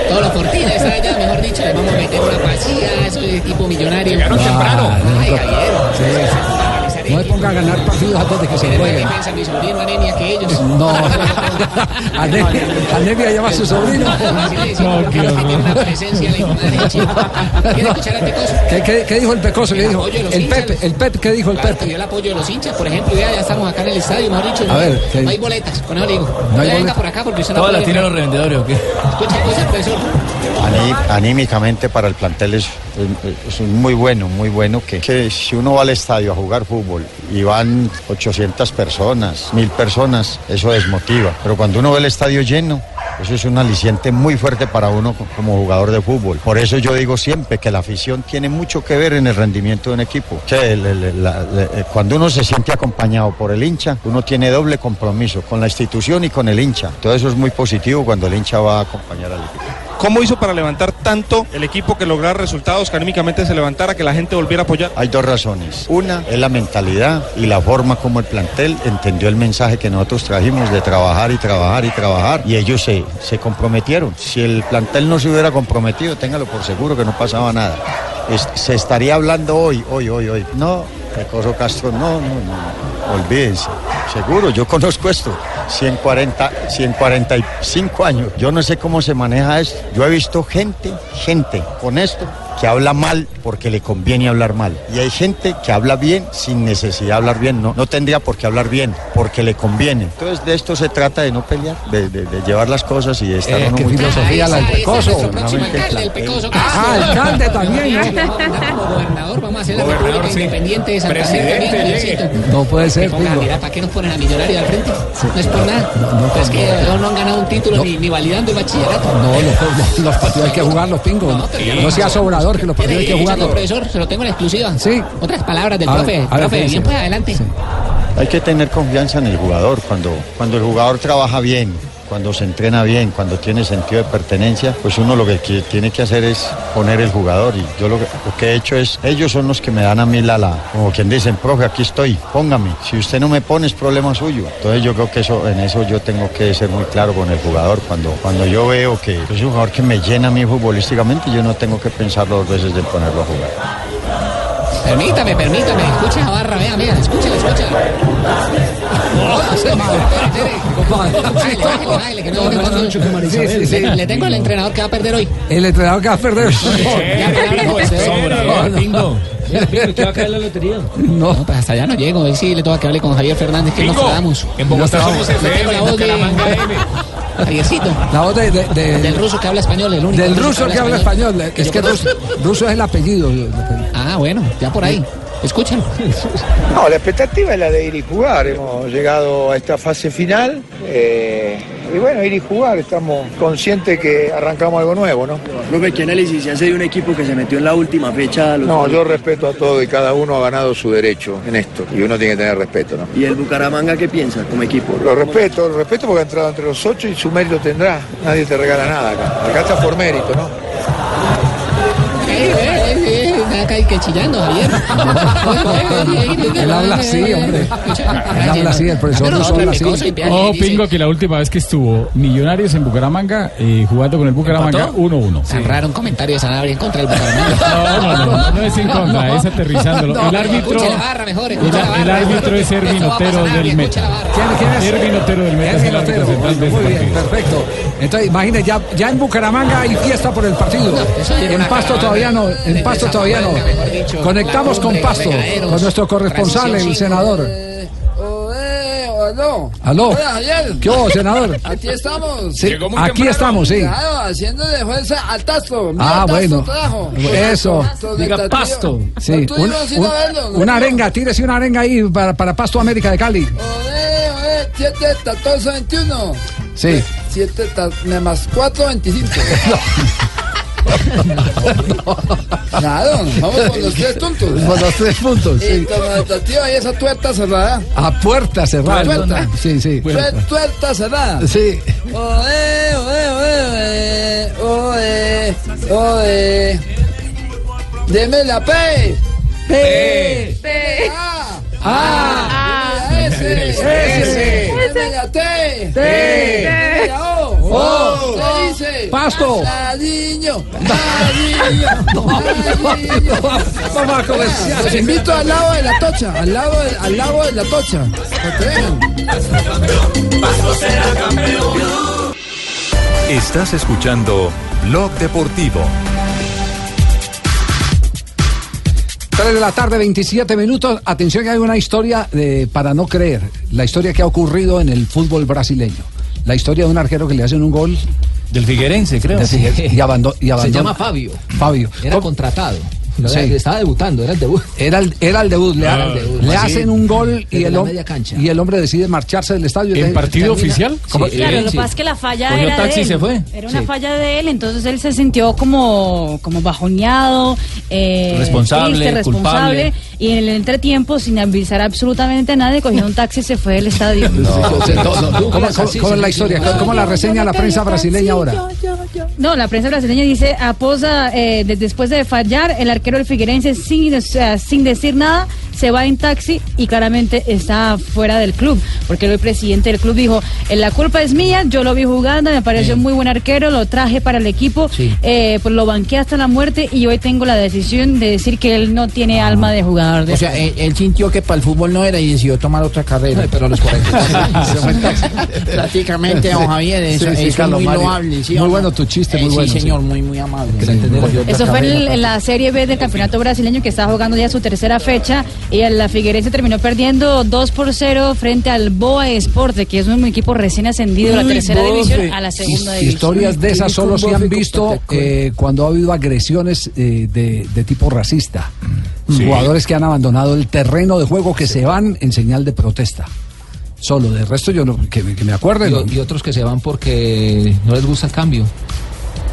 Todos los cortines están allá, mejor dicho. Les vamos a meter una pasilla, eso es tipo millonario. Llegaron temprano. Ay, Javier. No me ponga a ganar partidos antes de que se jueguen. defensa mi sobrino anemia que ellos. No, <laughs> <laughs> anemia, anemia llama a su sobrino. No, que. ¿Qué, qué, qué dijo el Pecoso? ¿Qué dijo? El. Pepe, el Pepe, ¿qué dijo el Pepe? pidió el apoyo de los hinchas, por ejemplo, ya, ya estamos acá en el estadio, mejor dicho. A ver, ¿qué- no hay boletas, con eso le digo. No hay venga boletas. por acá porque usted no Todas las tienen los revendedores, ¿o qué? Escucha, escucha, profesor. Aní- anímicamente para el plantel es, es- muy bueno, muy bueno que, que si uno va al estadio a jugar fútbol y van 800 personas, 1000 personas, eso desmotiva. Pero cuando uno ve el estadio lleno, eso es un aliciente muy fuerte para uno co- como jugador de fútbol. Por eso yo digo siempre que la afición tiene mucho que ver en el rendimiento de un equipo. Que eh, cuando uno se siente acompañado por el hincha, uno tiene doble compromiso con la institución y con el hincha. Todo eso es muy positivo cuando el hincha va a acompañar al equipo. ¿Cómo hizo para levantar tanto el equipo que lograra resultados, que anímicamente se levantara, que la gente volviera a apoyar? Hay dos razones. Una es la mentalidad y la forma como el plantel entendió el mensaje que nosotros trajimos de trabajar y trabajar y trabajar y ellos se, se comprometieron. Si el plantel no se hubiera comprometido, téngalo por seguro que no pasaba nada. Es- se estaría hablando hoy, hoy, hoy, hoy. No, Recoso Castro, no, no, no. Olvídense. Seguro, yo conozco esto. 140, 145 años. Yo no sé cómo se maneja esto. Yo he visto gente, gente con esto que habla mal porque le conviene hablar mal. Y hay gente que habla bien sin necesidad de hablar bien. No, no tendría por qué hablar bien porque le conviene. Entonces de esto se trata de no pelear, de, de- de llevar las cosas y de estar Eh, uno muy filosofía la del Pecoso. Ah, alcalde también. Gobernador, vamos a hacer la Gobernador, República sí. Independiente de. Presidente. No puede ser, Que ¿para qué nos ponen a millonario al frente? No es por nada. es que no han ganado un título ni, ni validando el bachillerato. No, los, partidos hay que jugarlos, pingo. No, pero- sea sobrador, que los partidos hay que jugarlos. profesor, se lo tengo en exclusiva. Sí. Otras palabras del profe. a ver, profe, bien, pues adelante. Hay que tener confianza en el jugador. Cuando, cuando el jugador trabaja bien, cuando se entrena bien, cuando tiene sentido de pertenencia, pues uno lo que tiene que hacer es poner el jugador. Y yo lo que, he hecho es, ellos son los que me dan a mí la, la, como quien dicen, profe, aquí estoy, póngame. Si usted no me pone es problema suyo. Entonces yo creo que eso, en eso yo tengo que ser muy claro con el jugador. Cuando, cuando yo veo que es un jugador que me llena a mí futbolísticamente, yo no tengo que pensar dos veces de ponerlo a jugar. Permítame, permítame. Escucha la barra, vea, vea. Sí, sí, sí. Le, tengo al entrenador que va a perder hoy. El entrenador que va a perder. Se No, no. ¿Qué va a caer la lotería? No. pues hasta allá no llego. Hoy sí le toca que hable con Javier Fernández, que nos damos. en Bogotá somos Le tengo FM, la en voz de Bucaramanga M. Javiercito. La voz de- de- de- Del ruso que habla español, el único. Del ruso que habla español. Que Es que ruso, ruso es el apellido. Ah, bueno, ya por ahí. Escuchen. <laughs> No, la expectativa es la de ir y jugar. Hemos llegado a esta fase final. eh, y bueno, ir y jugar. Estamos conscientes que arrancamos algo nuevo, ¿no? Profe, ¿qué análisis se hace de un equipo que se metió en la última fecha? a los- No, yo respeto a todo y cada uno ha ganado su derecho en esto. Y uno tiene que tener respeto, ¿no? ¿Y el Bucaramanga qué piensa como equipo? Lo respeto, lo respeto porque ha entrado entre los ocho y su mérito tendrá. Nadie te regala nada acá. Acá está por mérito, ¿no? Acá hay que chillando, Javier. <laughs> Él habla así, hombre. Él habla así, el profesor ruso habla así. Oh, Pingo, que la última vez que estuvo Millonarios en Bucaramanga, eh, jugando con el Bucaramanga, ¿Empató? 1-1. Sí. Raro un comentario de Sanabria en contra del Bucaramanga. <laughs> No, no, no, no es en contra, es aterrizándolo. El árbitro, el, árbitro es Ervin Otero del Meta. ¿Quién es? Ervin Otero del Meta es el árbitro central de ese Muy bien, partido. perfecto. Entonces, imagínate, ya, ya en Bucaramanga hay fiesta por el partido. En Pasto todavía no, en Pasto todavía no. Conectamos con Pasto, con nuestro corresponsal, el senador. aló. Aló. Hola, Javier. ¿Qué hubo, senador? Aquí estamos. Sí, Llegó muy aquí temprano. estamos, sí. Claro, haciendo de fuerza al tasto. Mira, Ah, tasto bueno. trajo. Eso. Tasto, Diga pasto. Sí, No, un- un- verlo, ¿no? una arenga, tírese una arenga ahí para, para Pasto América de Cali. Oye, oye, 7, 14, 21. Sí. 7 más 4, 25. <laughs> <laughs> <laughs> Claro, vamos con los tres puntos. Con los tres puntos, Y sí. y esa tuerta cerrada. A puerta cerrada. Tuerta. Sí, sí. Tuer- Tuerta cerrada. Sí. Oe, oe, oe, oe, oe, oe. Deme la P. P. P. A. A. S. S. Deme la T. T. Deme la O. O. ¿Qué dice? Pasto. Ladillo. Ladillo. Vamos a comercial. Los invito al lado de la tocha. Al lado de, al lado de la tocha. Para que vengan. Estás escuchando Blog Deportivo. 3 de la tarde, 27 minutos. Atención que hay una historia de, para no creer. La historia que ha ocurrido en el fútbol brasileño. La historia de un arquero que le hacen un gol. Del Figuerense, creo. del Figueirense, y, abando- y Se abandona. llama Fabio. Fabio. Era contratado. Sí. Estaba debutando, era el debut. Era el, era el debut. Le, Era debut. le hacen un gol y el, hom- y el hombre decide marcharse del estadio. ¿En partido termina- oficial? ¿Cómo? Sí, claro, lo que pasa es que la falla Cogió era taxi de él. se fue. Era una Sí. falla de él, entonces él se sintió como, como bajoneado, eh, Responsable, triste, responsable, culpable. y en el entretiempo, sin avisar absolutamente a nadie, cogió un taxi y se fue del estadio. ¿Cómo, es la historia? ¿Cómo la reseña la prensa brasileña ahora? No, la prensa brasileña dice, aposa, eh, de- después de fallar, el arquero del Figueirense, sin, sin decir nada, se va en taxi y claramente está fuera del club, porque el presidente del club dijo, "Eh, la culpa es mía, yo lo vi jugando, me pareció muy buen arquero, lo traje para el equipo, eh, pues lo banqué hasta la muerte y hoy tengo la decisión de decir que él no tiene alma de jugador. De O sea, él, él sintió que para el fútbol no era y decidió tomar otra carrera. Pero a los 40. <laughs> Prácticamente, don Javier, eso, Sí, sí, eso es muy Mario. loable. ¿sí Muy no? bueno tu chiste, muy Eh, bueno, Sí, sí. señor, muy, muy amable. Eso fue en, en la Serie B del Campeonato Brasileño que está jugando ya su tercera fecha y el- la Figueirense terminó perdiendo 2 por 0 frente al Boa Esporte, que es un equipo recién ascendido de la tercera bofe. división a la segunda división. Historias de esas solo se han visto eh, cuando ha habido agresiones eh, de, de tipo racista. Sí. Jugadores que han abandonado el terreno de juego que se van en señal de protesta. Solo, de resto yo no, que, que me acuerde. Y, no. y otros que se van porque no les gusta el cambio.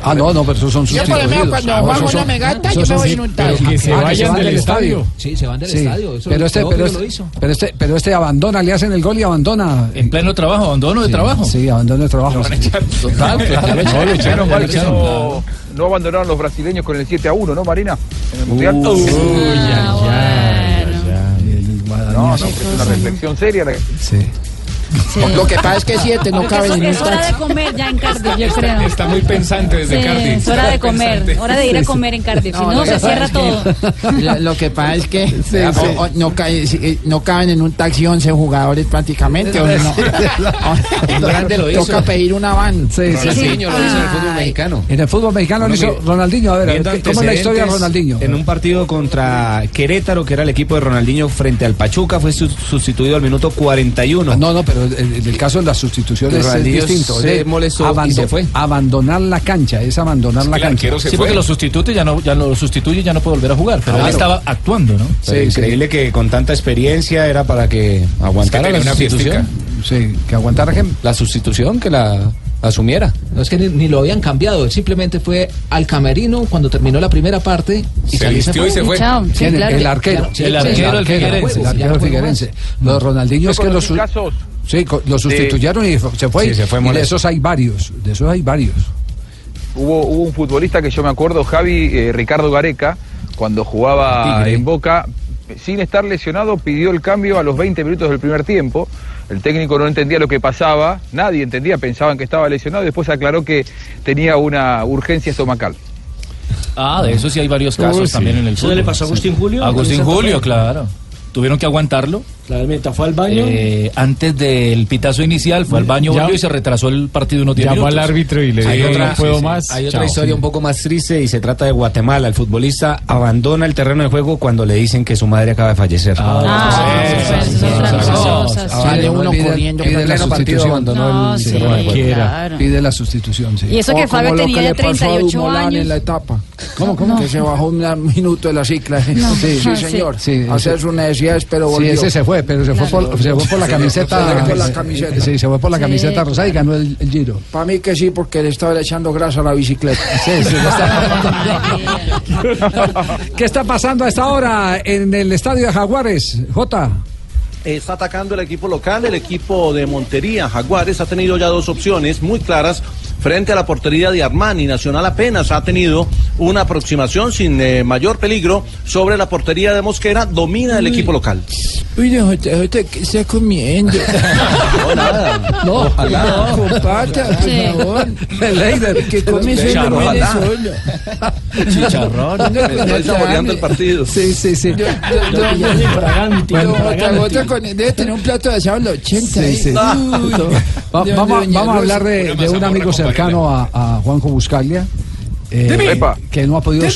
Ah, no, no, pero esos son Yo, por lo sustituidos. menos, cuando Ah, Juan son- me gata, yo me voy en un pero taxi. que se Ah, que vayan se van del del estadio. estadio. Sí, se van del Sí, estadio. Eso pero este, pero, lo este, hizo. pero este, pero este abandona, le hacen el gol y abandona. En pleno trabajo, abandono de Sí, trabajo. Sí, abandona el trabajo. Total, claro. No, lo mal lo que echaron. no- No abandonaron los brasileños con el 7 a 1, ¿no, Marina? En el Mundial. No, no, es una reflexión seria. la- Sí. Lo que pasa es que siete no caben en un es hora de comer ya en Cardiff, yo creo. Está muy pensante desde Sí, Cardiff. es hora de comer, hora de ir a comer en Cardiff, si No, no lo se que cierra pasa todo. es que- Lo, lo que pasa es que Sí, o- sí. o- no, cae- si- eh, no caben en un taxi 11 jugadores prácticamente. o no. <laughs> En grande lo hizo. Toca pedir una van. Sí, sí, sí. Ronaldinho lo hizo en el fútbol mexicano. En el fútbol mexicano lo hizo Bueno, Ronaldinho. A ver, a ver, Viendo ¿qué- ¿cómo es la historia de Ronaldinho? En un partido contra Querétaro, que era el equipo de Ronaldinho frente al Pachuca, fue su- sustituido al minuto 41. Ah, No, no, pero en en el caso de las sustituciones es distinto. se Es molestó y se fue. Abandonar la cancha, es abandonar la cancha. Sí, fue. porque lo sustituye, ya no, ya lo sustituye y ya no puede volver a jugar. Pero él Claro. estaba actuando, ¿no? Pero increíble que con tanta experiencia era para que aguantara la una sustitución. Sí, que aguantara La sustitución que la asumiera. No es que ni, ni lo habían cambiado, él simplemente fue al camerino cuando terminó la primera parte y Se vistió y se fue. Chao, sí, ¿Quién? claro. el arquero. Sí, el arquero del Figueirense. El arquero Ya del no juega Figueirense. Lo de Ronaldinho es que lo, conocí su- casos sí, lo sustituyeron y se fue. Sí, se fue y de esos hay varios. De esos hay varios. Hubo, hubo un futbolista que yo me acuerdo, Javi eh, Ricardo Gareca, cuando jugaba Tigre. en Boca, sin estar lesionado, pidió el cambio a los 20 minutos del primer tiempo. El técnico no entendía lo que pasaba, nadie entendía, pensaban que estaba lesionado y después aclaró que tenía una urgencia estomacal. Ah, de eso sí hay varios casos Uy, sí. también en el ¿Eso fútbol. le pasó a Agustín Julio? Agustín ¿En Santa Julio, claro. Tuvieron que aguantarlo. Claramente, fue al baño. Eh, antes del pitazo inicial, fue al baño Ya- volvió y se retrasó el partido unos 10 Llamó minutos. al árbitro y le Hay dijo, otra, no puedo sí, sí. más. Hay otra Chao. historia un poco más triste y se trata de Guatemala. El futbolista abandona el terreno de juego cuando le dicen que su madre acaba de fallecer. Ah, sí, sí, sí. Sale uno corriendo. pide la sustitución. abandonó No, el sí, terreno de juego. Quiera. claro. Pide la sustitución, sí. Y eso que Fabio tenía que ya le pasó a 38 Dumolán en la años. etapa. ¿Cómo, cómo? Que se bajó un minuto de la cicla. No, Sí, sí, ah, señor. sí. Hacer sus necesidades, pero Sí, volvió. ese se fue, pero se fue por, se fue por la camiseta. Se fue por la camiseta. Sí, se fue por la Sí. camiseta rosada y ganó el, el Giro. Para mí que sí, porque le estaba echando grasa a la bicicleta. <laughs> Sí, sí, está- <laughs> ¿Qué está pasando a esta hora en el estadio de Jaguares? Jota. Está atacando el equipo local, el equipo de Montería. Jaguares ha tenido ya dos opciones muy claras frente a la portería de Armani. Nacional apenas ha tenido una aproximación sin eh, mayor peligro sobre la portería de Mosquera. Domina el equipo local. Uy, déjate, ¿qué está comiendo? <laughs> No, nada. No, Ojalá. no, compata, por Sí. favor. Que come solo Chicharrón. solo. No, estoy saboreando el partido. Sí, sí, sí. Yo- con- debe tener un plato de asado en los 80. Sí, sí. Uy. Vamos, a- vamos hablar de, de un amigo cercano a, a Juanjo Buscaglia. eh, que no ha podido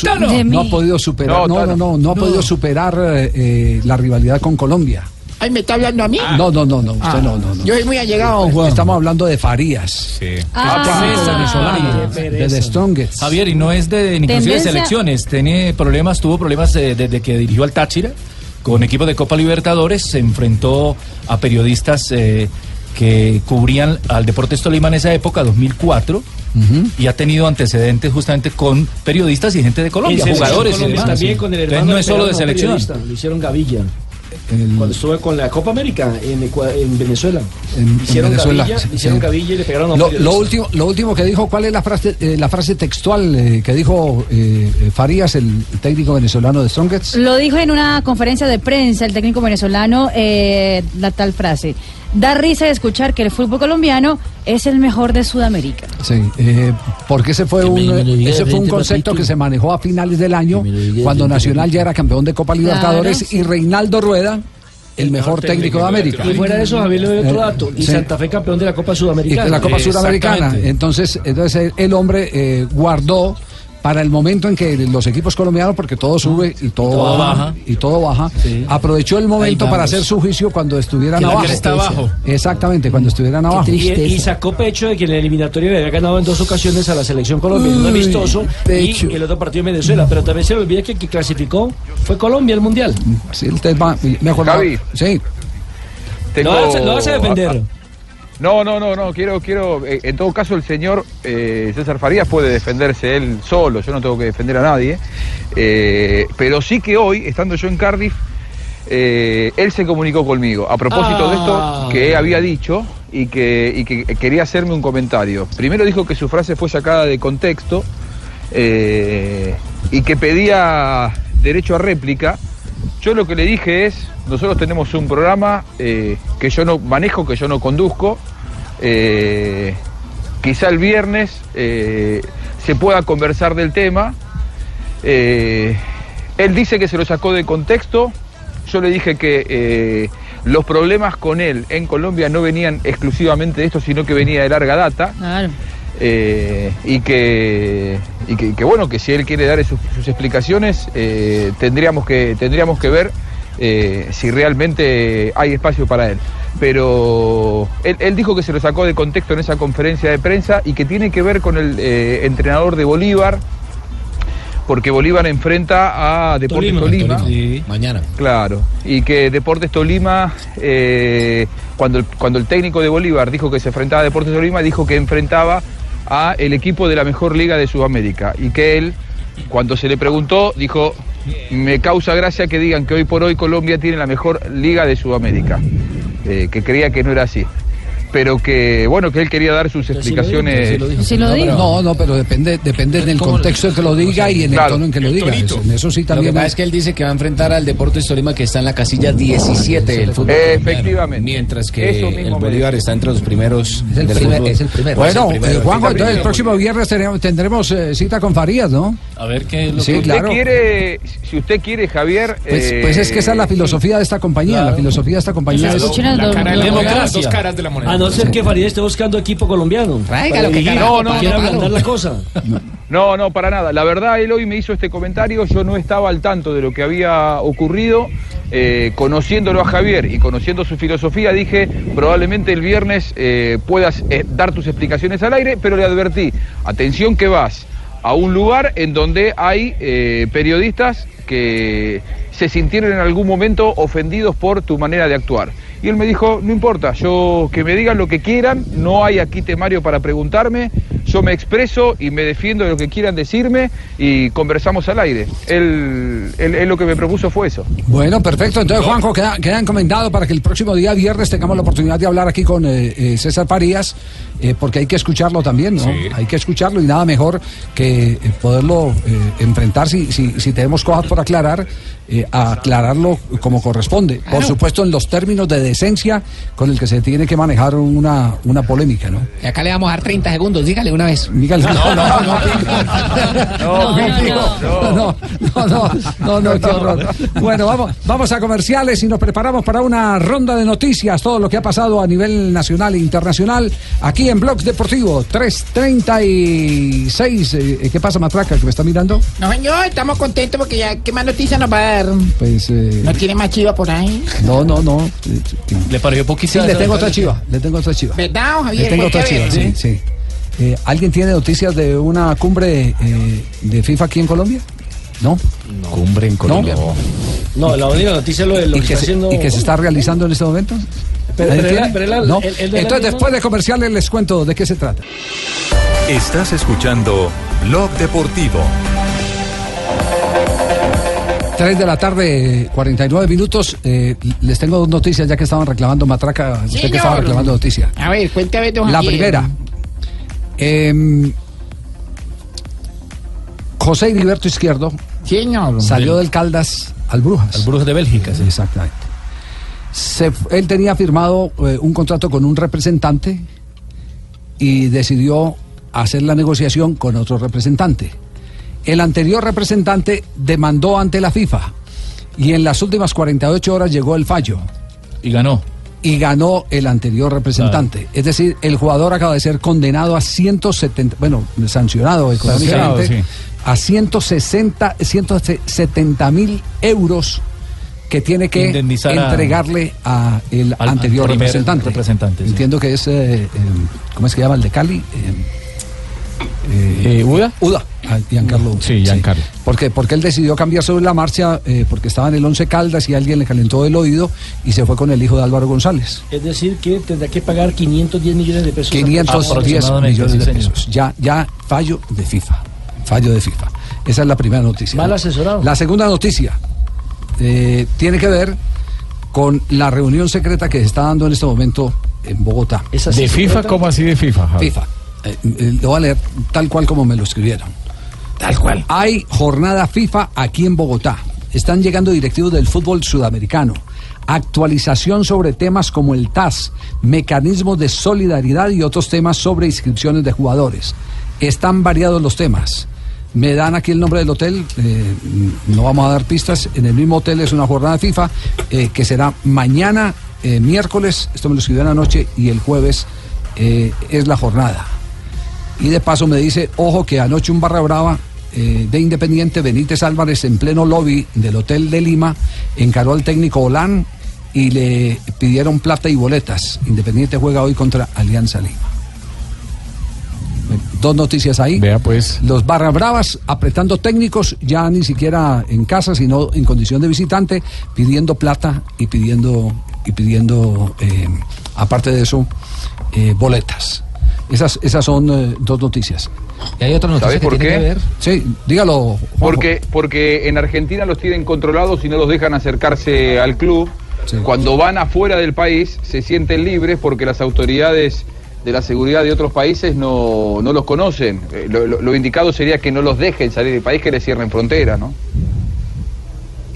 no ha podido superar No, no no no ha podido superar eh, eh, la rivalidad con Colombia Ay, ¿me está hablando a mí? No, no, no, no, usted Ah. no, no, no. Yo soy muy allegado, don Juan. Estamos hablando de Farías. Ah. técnico venezolano, Qué de. The Strongest. Javier, y no es de inclusive de selecciones, tiene problemas, tuvo problemas eh, desde que dirigió al Táchira con equipos de Copa Libertadores, se enfrentó a periodistas eh, que cubrían al Deportes Tolima en esa época, 2004. Y ha tenido antecedentes justamente con periodistas y gente de Colombia, jugadores y Colombia demás. También con el Entonces hermano no es solo de selección. Lo hicieron Gavilla. Cuando estuve con la Copa América en, Venezuela. En- hicieron en Venezuela, Gavilla, sí, hicieron sí. Gavilla y le pegaron a Lo, lo último, lo último que dijo, ¿cuál es la frase, eh, la frase textual eh, que dijo eh, eh, Farías, el técnico venezolano de Strongest? Lo dijo en una conferencia de prensa el técnico venezolano, eh, la tal frase. Da risa de escuchar que el fútbol colombiano es el mejor de Sudamérica. Sí, eh, porque ese fue Que un, diga ese fue un concepto que se manejó a finales del año, cuando Nacional ya era campeón de Copa Libertadores Claro, y Reinaldo Rueda, el, mejor técnico de América. Y fuera de eso, Javier, le doy otro Eh, dato. Y sí. Santa Fe campeón de la Copa Y Sudamericana. de la Copa Sudamericana. Entonces, entonces el, el hombre eh, guardó para el momento en que los equipos colombianos, porque todo sube y todo, Todo baja, baja. y todo baja, aprovechó el momento para hacer su juicio cuando estuvieran abajo. cresta abajo. Exactamente, cuando estuvieran abajo. Y, y sacó pecho de que en la eliminatoria le había ganado en dos ocasiones a la selección colombiana, un amistoso pecho. y el otro partido en Venezuela. Pero también se le olvida que el que clasificó fue Colombia al mundial. Sí, usted va, me acordaba. Javi. Sí. Tengo- lo vas a defender. No, no, no, no, quiero, quiero, eh, en todo caso el señor eh, César Farías puede defenderse él solo, yo no tengo que defender a nadie, eh, pero sí que hoy, estando yo en Cardiff, eh, él se comunicó conmigo a propósito de Ah. esto que había dicho y que, y que quería hacerme un comentario. Primero dijo que su frase fue sacada de contexto y que pedía derecho a réplica. Yo lo que le dije es, nosotros tenemos un programa eh, que yo no manejo, que yo no conduzco. Eh, quizá el viernes eh, se pueda conversar del tema. Eh, él dice que se lo sacó de contexto. Yo le dije que los problemas con él en Colombia no venían exclusivamente de esto, sino que venía de larga data. Claro. Eh, y que, y que, que, bueno, que si él quiere dar sus, sus explicaciones, eh, tendríamos, que, tendríamos que ver eh, si realmente hay espacio para él. Pero él, él dijo que se lo sacó de contexto en esa conferencia de prensa y que tiene que ver con el eh, entrenador de Bolívar, porque Bolívar enfrenta a Deportes Tolima. Mañana. Claro, y que Deportes Tolima, eh, cuando, el, cuando el técnico de Bolívar dijo que se enfrentaba a Deportes Tolima, dijo que enfrentaba a el equipo de la mejor liga de Sudamérica. Y que él, cuando se le preguntó, dijo, me causa gracia que digan que hoy por hoy Colombia tiene la mejor liga de Sudamérica. Eh, que creía que no era así. Pero que, bueno, que él quería dar sus explicaciones. No, no, pero depende, depende del contexto en que lo diga y en el tono en que lo diga. Eso, en eso sí Lo que también. pasa es que él dice que va a enfrentar al Deportes Tolima que está en la casilla 17 del fútbol. Efectivamente. Mientras que el Bolívar está entre los primeros. Es el del primer- es el primero. Bueno, el primero. eh, Juanjo, entonces el próximo viernes tenemos, tendremos eh, cita con Farías, ¿no? A ver qué es lo Sí, que... usted quiere, si usted quiere, Javier. Pues, eh, pues es que esa es la filosofía de esta compañía. La filosofía de esta compañía es. El cara de la la- moneda, las democracia. dos caras de la moneda. No ser que Farid esté buscando equipo colombiano. Que carajo, No, no, quiere no, ablandar no. la cosa. No, no, para nada. La verdad, él hoy me hizo este comentario. Yo no estaba al tanto de lo que había ocurrido. Eh, conociéndolo a Javier y conociendo su filosofía, dije, probablemente el viernes eh, puedas eh, dar tus explicaciones al aire, pero le advertí, atención que vas a un lugar en donde hay eh, periodistas que se sintieron en algún momento ofendidos por tu manera de actuar. Y él me dijo, no importa, yo que me digan lo que quieran, no hay aquí temario para preguntarme, yo me expreso y me defiendo de lo que quieran decirme y conversamos al aire. Él, él- él lo que me propuso fue eso. Bueno, perfecto. Entonces, Juanjo, queda, queda encomendado para que el próximo día, viernes, tengamos la oportunidad de hablar aquí con eh, eh, César Farías, eh, porque hay que escucharlo también, ¿no? Hay que escucharlo y nada mejor que eh, poderlo eh, enfrentar si, si, si tenemos cosas por aclarar, eh, a aclararlo como corresponde. Por supuesto, en los términos de decencia con el que se tiene que manejar una, una polémica, ¿no? Y acá le vamos a dar 30 segundos, dígale una vez. Dígale. <laughs> No, no, no, no, No, no, no, no, no, no, no, qué horror. Bueno, vamos, vamos a comerciales y nos preparamos para una ronda de noticias, todo lo que ha pasado a nivel nacional e internacional, aquí en Blog Deportivo 336. Eh, ¿Qué pasa, Matraca, que me está mirando? No, señor, estamos contentos porque ya ¿Qué más noticia nos va a dar? Pues. eh, ¿No tiene más chiva por ahí? no, no, no. ¿Le pareció Sí, poquito? le tengo otra chiva. Le tengo otra chiva. ¿Verdad, don Javier? Le tengo otra Cuente a chiva, ver. sí, sí. Eh, ¿Alguien tiene noticias de una cumbre eh, de FIFA aquí en Colombia? ¿No? Cumbre en Colombia. No, la única noticia es lo, de lo ¿Y que que, está se, haciendo. y que se está realizando en este momento? Pero- ¿Nadie pero ¿No? el- el de la Entonces, después de comerciales, les cuento de qué se trata. Estás escuchando Blog Deportivo. 3 de la tarde, 49 minutos. Eh, les tengo dos noticias, ya que estaban reclamando Matraca. Usted que estaba reclamando noticias. A ver, cuéntame, don La primera. em, José Heriberto Izquierdo Señor. salió del Caldas al Brujas. Al Brujas de Bélgica, sí. Exactamente. Se él tenía firmado eh, un contrato con un representante y decidió hacer la negociación con otro representante. El anterior representante demandó ante la FIFA y en las últimas 48 horas llegó el fallo. Y ganó. Y ganó el anterior representante. Es decir, el jugador acaba de ser condenado a 170, bueno, sancionado económicamente, Sancionado, a 160, 170 mil euros que tiene que Indemnizar entregarle a el al- anterior representante. representante, sí. Entiendo que es, eh, eh, ¿cómo es que llama el de Cali? Eh, ¿Uda? Uda, a Giancarlo. Uda. Sí, Giancarlo. Porque, porque él decidió cambiar sobre la marcha eh, porque estaba en el Once Caldas y alguien le calentó el oído y se fue con el hijo de Álvaro González. Es decir, que tendrá que pagar 510 millones de pesos. 510 Aproximadamente, millones sí, de pesos. Ya, ya fallo de FIFA. Fallo de FIFA. Esa es la primera noticia. Mal asesorado. La segunda noticia eh, tiene que ver con la reunión secreta que se está dando en este momento en Bogotá. ¿De FIFA? ¿Cómo así de FIFA? Javi? FIFA. Eh, eh, lo voy a leer tal cual como me lo escribieron. Tal cual. Hay jornada FIFA aquí en Bogotá. Están llegando directivos del fútbol sudamericano. Actualización sobre temas como el TAS, mecanismos de solidaridad y otros temas sobre inscripciones de jugadores. Están variados los temas. Me dan aquí el nombre del hotel, eh, no vamos a dar pistas. En el mismo hotel es una jornada FIFA que será mañana, miércoles, esto me lo escribieron anoche, y el jueves es la jornada. Y de paso me dice, ojo que anoche un barra brava eh, de Independiente, Benítez Álvarez, en pleno lobby del Hotel de Lima, encaró al técnico Olán y le pidieron plata y boletas. Independiente juega hoy contra Alianza Lima. Dos noticias ahí. Vea pues. Los barra bravas apretando técnicos, ya ni siquiera en casa, sino en condición de visitante, pidiendo plata y pidiendo, y pidiendo eh, aparte de eso, eh, boletas. Esas, esas son eh, dos noticias. Y hay otra noticia ¿Sabes que por tiene qué? que ver. Sí, dígalo. Juanjo. Porque, porque en Argentina los tienen controlados y no los dejan acercarse al club. Cuando van afuera del país se sienten libres porque las autoridades de la seguridad de otros países no, no los conocen. Eh, Lo, lo- lo indicado sería que no los dejen salir del país, que les cierren frontera, ¿no?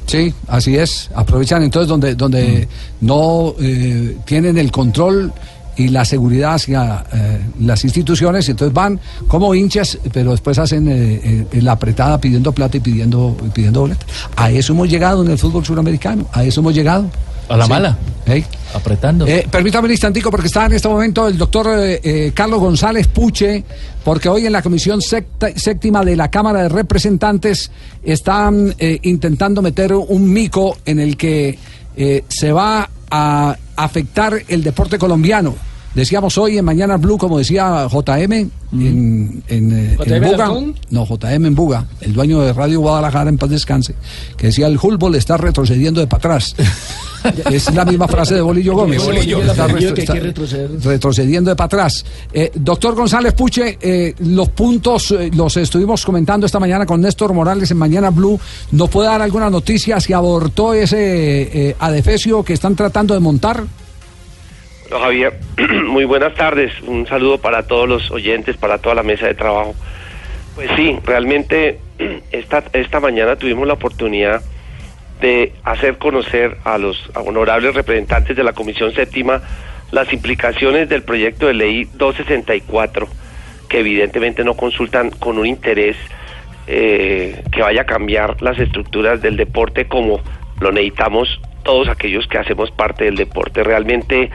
Sí, así es. Aprovechan entonces donde, donde no eh, tienen el control y la seguridad hacia eh, las instituciones, entonces van como hinchas, pero después hacen eh, eh, la apretada pidiendo plata y pidiendo, pidiendo boletas. A eso hemos llegado en el fútbol suramericano, a eso hemos llegado. A la Sí. mala. Apretando. Eh, permítame un instantico porque está en este momento el doctor eh, Carlos González Puche, porque hoy en la comisión secta- séptima de la Cámara de Representantes están intentando meter un mico en el que se va a afectar el deporte colombiano. Decíamos hoy en Mañana Blue, como decía JM, en, en, eh, en ¿JM Buga, no, JM en Buga, el dueño de Radio Guadalajara en paz descanse, que decía el fútbol está retrocediendo de para atrás. <laughs> es la misma frase de Bolillo Gómez. Bolillo, Está que está- retrocediendo de para atrás. Eh, doctor González Puche, eh, los puntos eh, los estuvimos comentando esta mañana con Néstor Morales en Mañana Blue. ¿Nos puede dar alguna noticia si abortó ese adefesio que están tratando de montar? Javier, <clears throat> muy buenas tardes. Un saludo para todos los oyentes, para toda la mesa de trabajo. Pues sí, realmente <clears throat> esta, esta mañana tuvimos la oportunidad de hacer conocer a los honorables representantes de la Comisión Séptima las implicaciones del proyecto de ley 264, que evidentemente no consultan con un interés eh, que vaya a cambiar las estructuras del deporte como lo necesitamos todos aquellos que hacemos parte del deporte. Realmente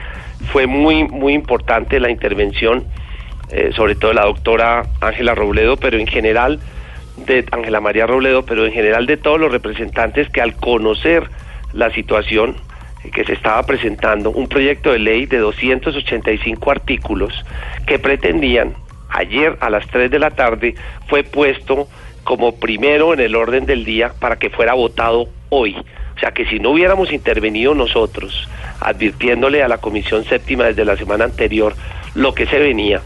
fue muy, muy importante la intervención, eh, sobre todo de la doctora Ángela Robledo, pero en general de Ángela María Robledo, pero en general de todos los representantes que al conocer la situación que se estaba presentando, un proyecto de ley de 285 artículos que pretendían, ayer a las 3 de la tarde, fue puesto como primero en el orden del día para que fuera votado hoy. O sea que si no hubiéramos intervenido nosotros, advirtiéndole a la Comisión Séptima desde la semana anterior lo que se venía,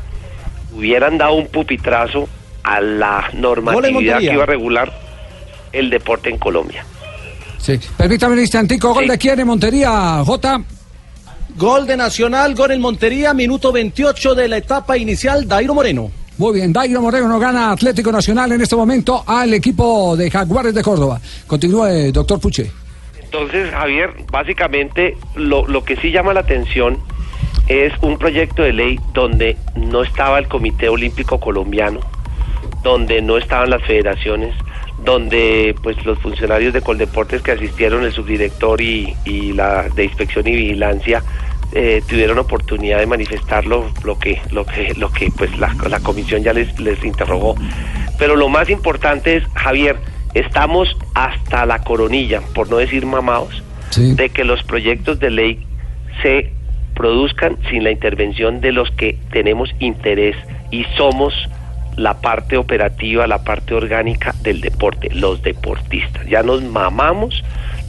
hubieran dado un pupitrazo a la normatividad que iba a regular el deporte en Colombia. Sí. Permítame un instantico, gol de quién en Montería, J. Gol de Nacional, gol en Montería, minuto 28 de la etapa inicial, Dairo Moreno. Muy bien, Dairo Moreno no gana Atlético Nacional en este momento al equipo de Jaguares de Córdoba. Continúe, doctor Puche. Entonces, Javier, básicamente lo, lo que sí llama la atención es un proyecto de ley donde no estaba el Comité Olímpico Colombiano, donde no estaban las federaciones, donde pues los funcionarios de Coldeportes que asistieron, el subdirector y, la de inspección y vigilancia, eh, tuvieron oportunidad de manifestar lo, lo que lo que lo que pues la, la comisión ya les, les interrogó. Pero lo más importante es, Javier, estamos hasta la coronilla, por no decir mamados, de que los proyectos de ley se produzcan sin la intervención de los que tenemos interés y somos la parte operativa, la parte orgánica del deporte, los deportistas. Ya nos mamamos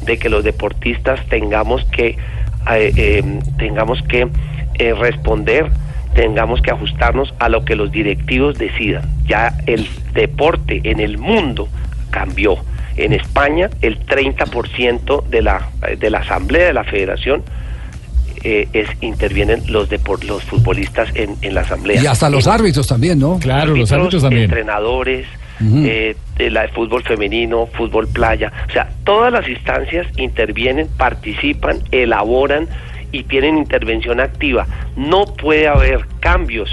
de que los deportistas tengamos que eh, eh, tengamos que eh, responder, tengamos que ajustarnos a lo que los directivos decidan. Ya el deporte en el mundo cambió. En España, el 30% de la, de la asamblea de la federación eh, es, intervienen los depor- los futbolistas en, en la asamblea. Y hasta los En- árbitros también, ¿no? árbitros, entrenadores, eh, de la de fútbol femenino, fútbol playa, o sea, todas las instancias intervienen, participan, elaboran y tienen intervención activa. No puede haber cambios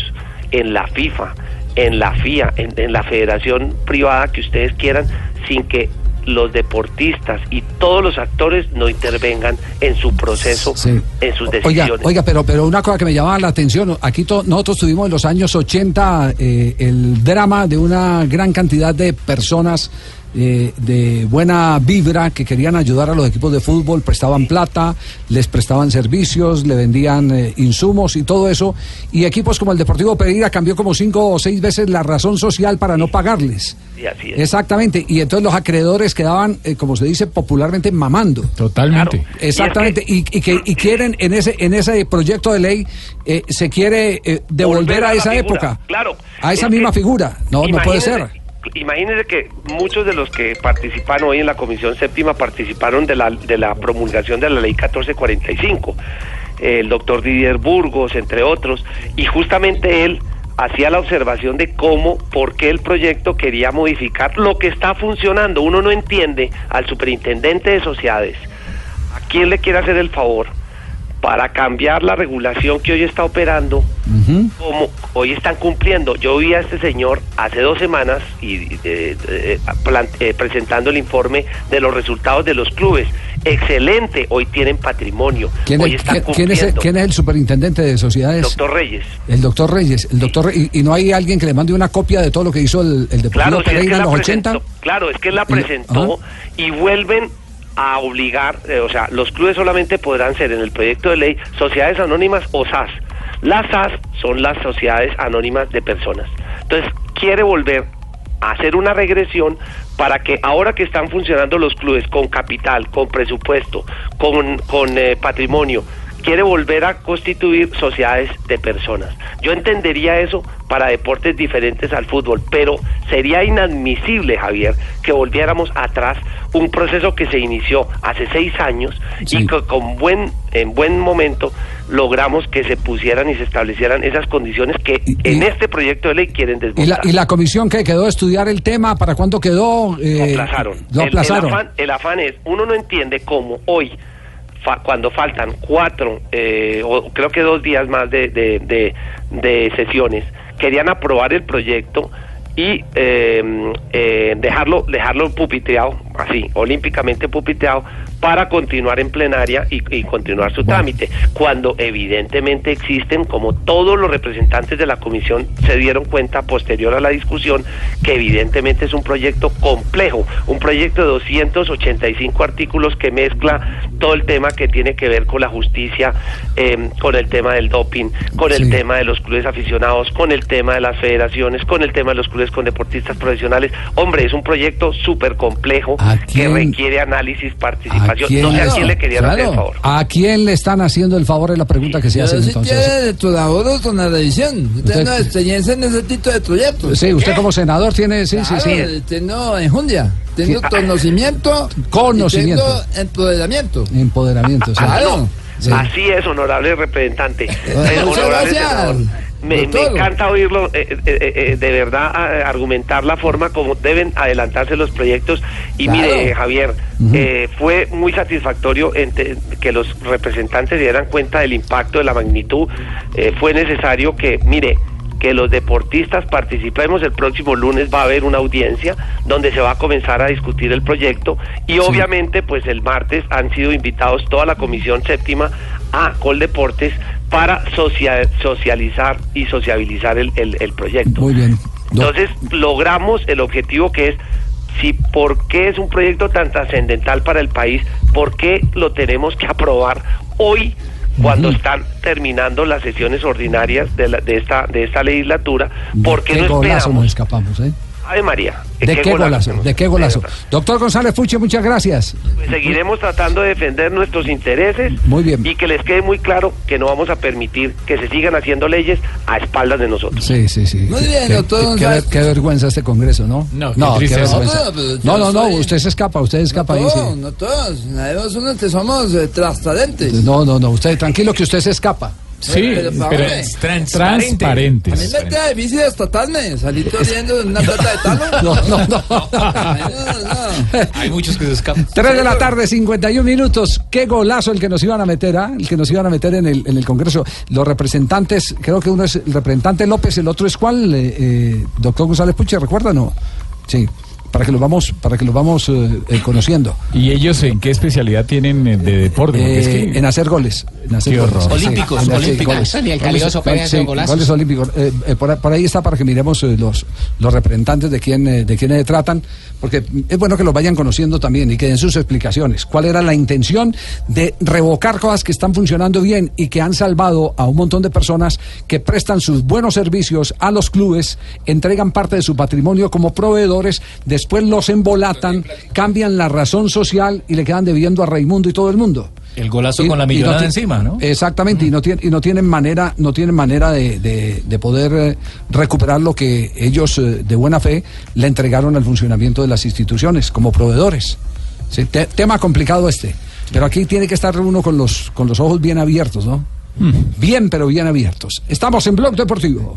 en la FIFA, en la FIA, en, en la federación privada que ustedes quieran, sin que los deportistas y todos los actores no intervengan en su proceso, en sus Oiga, decisiones. oiga, pero, pero una cosa que me llamaba la atención, aquí to- nosotros tuvimos en los años 80 eh, el drama de una gran cantidad de personas eh, de buena vibra que querían ayudar a los equipos de fútbol, prestaban plata, les prestaban servicios, le vendían eh, insumos y todo eso, y equipos como el Deportivo Pereira cambió como cinco o seis veces la razón social para no pagarles. Sí, así es. Exactamente, y entonces los acreedores quedaban, eh, como se dice popularmente, mamando. Totalmente. Exactamente, y, y que y quieren en ese en ese proyecto de ley eh, se quiere eh, devolver Volver a, esa figura, época, claro. a esa Es misma que- figura. No, no puede ser. Imagínese- Imagínense que muchos de los que participan hoy en la Comisión Séptima participaron de la, de la promulgación de la Ley 1445. El doctor Didier Burgos, entre otros, y justamente él hacía la observación de cómo, por qué el proyecto quería modificar lo que está funcionando. Uno no entiende al superintendente de sociedades a quién le quiere hacer el favor para cambiar la regulación que hoy está operando como hoy están cumpliendo. Yo vi a este señor hace dos semanas y eh, eh, plan- eh, presentando el informe de los resultados de los clubes. Excelente, hoy tienen patrimonio, ¿Quién hoy es, están quién- quién es el, cumpliendo. quién es el superintendente de sociedades? Doctor Reyes. El doctor Reyes. El doctor y, y no hay alguien que le mande una copia de todo lo que hizo el, el Deportivo Claro, si es que en la los 80. presentó, claro, es que la presentó y vuelven a obligar, eh, o sea, los clubes solamente podrán ser en el proyecto de ley sociedades anónimas o SAS. Las SAS son las sociedades anónimas de personas. Entonces, quiere volver a hacer una regresión para que ahora que están funcionando los clubes con capital, con presupuesto, con, con eh, patrimonio, quiere volver a constituir sociedades de personas. Yo entendería eso para deportes diferentes al fútbol, pero sería inadmisible, Javier, que volviéramos atrás un proceso que se inició hace seis años y que con buen, en buen momento logramos que se pusieran y se establecieran esas condiciones que en este proyecto de ley quieren ¿Y la, desmontar. ¿Y la comisión que quedó a estudiar el tema? ¿Para cuándo quedó? Eh, Lo aplazaron. Lo El- aplazaron. El, afán, el afán es, uno no entiende cómo hoy, fa- cuando faltan cuatro, eh, o creo que dos días más de, de, de- sesiones, querían aprobar el proyecto y eh, eh, dejarlo dejarlo pupiteado, así, olímpicamente pupiteado, para continuar en plenaria y, y continuar su trámite, cuando evidentemente existen, como todos los representantes de la comisión se dieron cuenta posterior a la discusión, que evidentemente es un proyecto complejo, un proyecto de 285 artículos que mezcla todo el tema que tiene que ver con la justicia, eh, con el tema del doping, con el tema de los clubes aficionados, con el tema de las federaciones, con el tema de los clubes con deportistas profesionales. Hombre, es un proyecto súper complejo que requiere análisis, participación. No sé a quién le querían hacer el favor. ¿A quién le están haciendo el favor? Es la pregunta que se hace sí entonces. tiene colaboró con la revisión. Usted, Usted- no experiencia en ese tipo de proyectos. Sí, usted como senador tiene, sí, sí, Claro, sí. Tengo enjundia, tengo Sí. conocimiento, Conocimiento. y tengo empoderamiento. Empoderamiento, sí. Claro. Sí. Así es, honorable representante. <laughs> Eh, Muchas honorable gracias, senador. Me, encanta oírlo, eh, eh, eh, eh, de verdad, argumentar la forma como deben adelantarse los proyectos. Y Claro. mire, Javier, eh, fue muy satisfactorio ente- que los representantes se dieran cuenta del impacto, de la magnitud. Eh, fue necesario que, mire, que los deportistas participemos. El próximo lunes va a haber una audiencia donde se va a comenzar a discutir el proyecto y obviamente pues el martes han sido invitados toda la comisión séptima a Coldeportes para socia- socializar y sociabilizar el, el- el proyecto. Muy bien. Entonces logramos el objetivo que es si por qué es un proyecto tan trascendental para el país, por qué lo tenemos que aprobar hoy cuando están terminando las sesiones ordinarias de, la- de esta de esta legislatura, ¿por qué ¿De no qué golazo esperamos? nos escapamos, eh? Ave María. ¿De qué golazo? tenemos? ¿De qué golazo? Doctor González Fuche, muchas gracias. Pues seguiremos tratando de defender nuestros intereses Muy bien. y que les quede muy claro que no vamos a permitir que se sigan haciendo leyes a espaldas de nosotros. Sí, sí, sí. Muy bien, Qué- doctor qué- qué, qué vergüenza este Congreso, ¿no? No, qué no, qué vergüenza. No, No, no, no, usted se escapa, usted escapa ahí, sí. No, no todos. Nadie somos eh, transparentes. No, no, no, usted tranquilo que usted se escapa. Sí, Pero, pero es A transparentes. mí me queda difícil destatarme, salir corriendo en una plata de talo. <laughs> No, no, no. <laughs> Hay muchos que se escapan. 3 de la tarde, 51 minutos. Qué golazo el que nos iban a meter, ¿ah? El que nos iban a meter en el, en el Congreso. Los representantes, creo que uno es el representante López, el otro es cuál, eh, eh, doctor González Puche, ¿recuerda no? Sí, para que los vamos, para que los vamos eh, eh, conociendo. ¿Y ellos en qué especialidad tienen eh, de deporte? Es Eh, que- En hacer goles. En hacer Qué goles. horror. Sí, Olímpicos, en hacer olímpicos. goles. Ni el Goles- sí, goles olímpicos. Eh, eh, por, por ahí está para que miremos eh, los, los representantes de quién, eh, de quiénes tratan, porque es bueno que los vayan conociendo también y que den sus explicaciones. ¿Cuál era la intención de revocar cosas que están funcionando bien y que han salvado a un montón de personas que prestan sus buenos servicios a los clubes, entregan parte de su patrimonio como proveedores, después los embolatan, cambian la razón social y le quedan debiendo a Raimundo y todo el mundo? El golazo Y- con la no millonada encima, ¿no? Exactamente, y no tienen, y no tienen manera, no tienen manera de, de- de poder eh, recuperar lo que ellos eh, de buena fe le entregaron al funcionamiento de las instituciones como proveedores. Sí, te- tema complicado este. Pero aquí tiene que estar uno con los, con los ojos bien abiertos, ¿no? Bien, pero bien abiertos. Estamos en Blog Deportivo.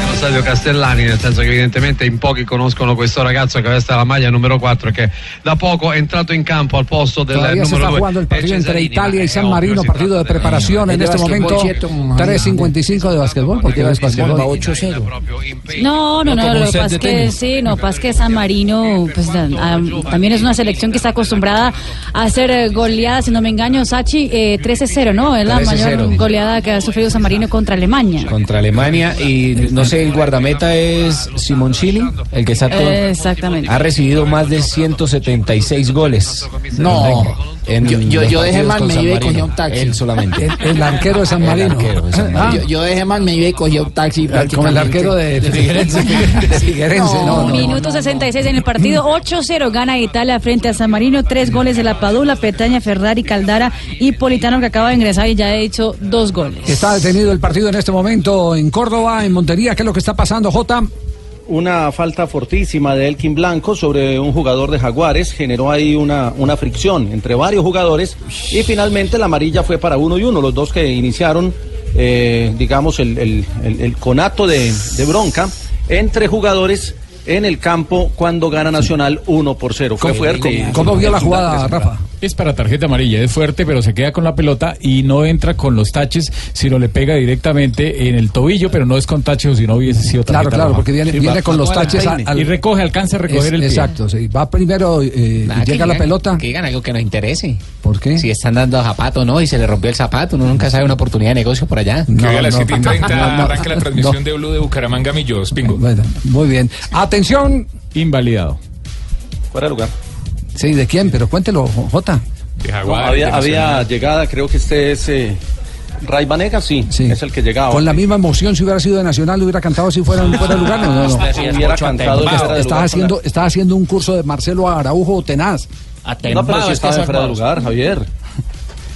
Lo stadio Castellani, nel senso che evidentemente in pochi conoscono questo ragazzo che veste la maglia numero 4 che da poco è entrato in campo al posto del Todavía se numero está 2. jugando el partido entre Italia y San Marino, partido de preparación en este momento. ¿cierto? 3.55 de básquetbol, porque es básquetbol. Va 8-0. No, no, no, lo que pasa sí, no, pasa que San Marino pues, da- ah, también es una selección que está acostumbrada a hacer eh, goleadas, si no me engaño, Sachi, eh, 13-0, ¿no? Es la 13-0. mayor goleada que ha sufrido San Marino contra Alemania. Contra Alemania y no sé, el guardameta es Simoncini, el que está todo. Exactamente. Ha recibido más de 176 goles. No. En Yo- yo- yo dejé mal, me iba y Marino. cogí un taxi. Él solamente. El, el arquero de San <laughs> El Marino. arquero de San Marino. Ah, Yo, yo dejé mal, me iba y cogí un taxi. como el arquero de, de Figuerense. <laughs> De Figuerense, no, no, no. Minuto 66 en el partido, 8-0 gana Italia frente a San Marino, tres goles de la Padula, Petaña, Ferrari, Caldara y Politano que acaba de ingresar y ya ha hecho dos goles. Está detenido el partido en este momento en Córdoba, en Montería. ¿Qué es lo que está pasando, Jota? Una falta fortísima de Elkin Blanco sobre un jugador de Jaguares generó ahí una, una fricción entre varios jugadores y finalmente la amarilla fue para uno y uno, los dos que iniciaron, eh, digamos, el, el- el- conato de bronca entre jugadores en el campo cuando gana Nacional 1 por 0. Fue fuerte. ¿Cómo vio la jugada, Rafa? Es para tarjeta amarilla, es fuerte, pero se queda con la pelota y no entra con los taches, sino le pega directamente en el tobillo, pero no es con taches, sino hubiese sido Claro, tarjeta claro, roja. porque viene, Sí, viene va- con los va taches al- y recoge, alcanza a recoger Es- el pie. Exacto, sí. Va primero, eh, Nada, llega que la pelota. Que digan algo que nos interese. ¿Por qué? Si están dando zapato, ¿no? Y se le rompió el zapato, uno nunca sabe una oportunidad de negocio por allá. Que hoy a las no, 7 y 30 no, no, arranca la no. transmisión de Blue de Bucaramanga Millos. Pingo. Bueno, muy bien. Atención. Invalidado. Fuera de lugar. Sí, ¿de quién? Pero cuéntelo, Jota. No, había, había llegada, creo que este es eh, Ray Banega, sí, es el que llegaba. Con la misma emoción, si hubiera sido de Nacional, hubiera cantado si fuera fuera de lugar. No, no, no. <laughs> Hubiera cantado de estás lugar haciendo, estás haciendo un curso de Marcelo Araujo Tenaz. No, pero si estaba en fuera de lugar, Javier.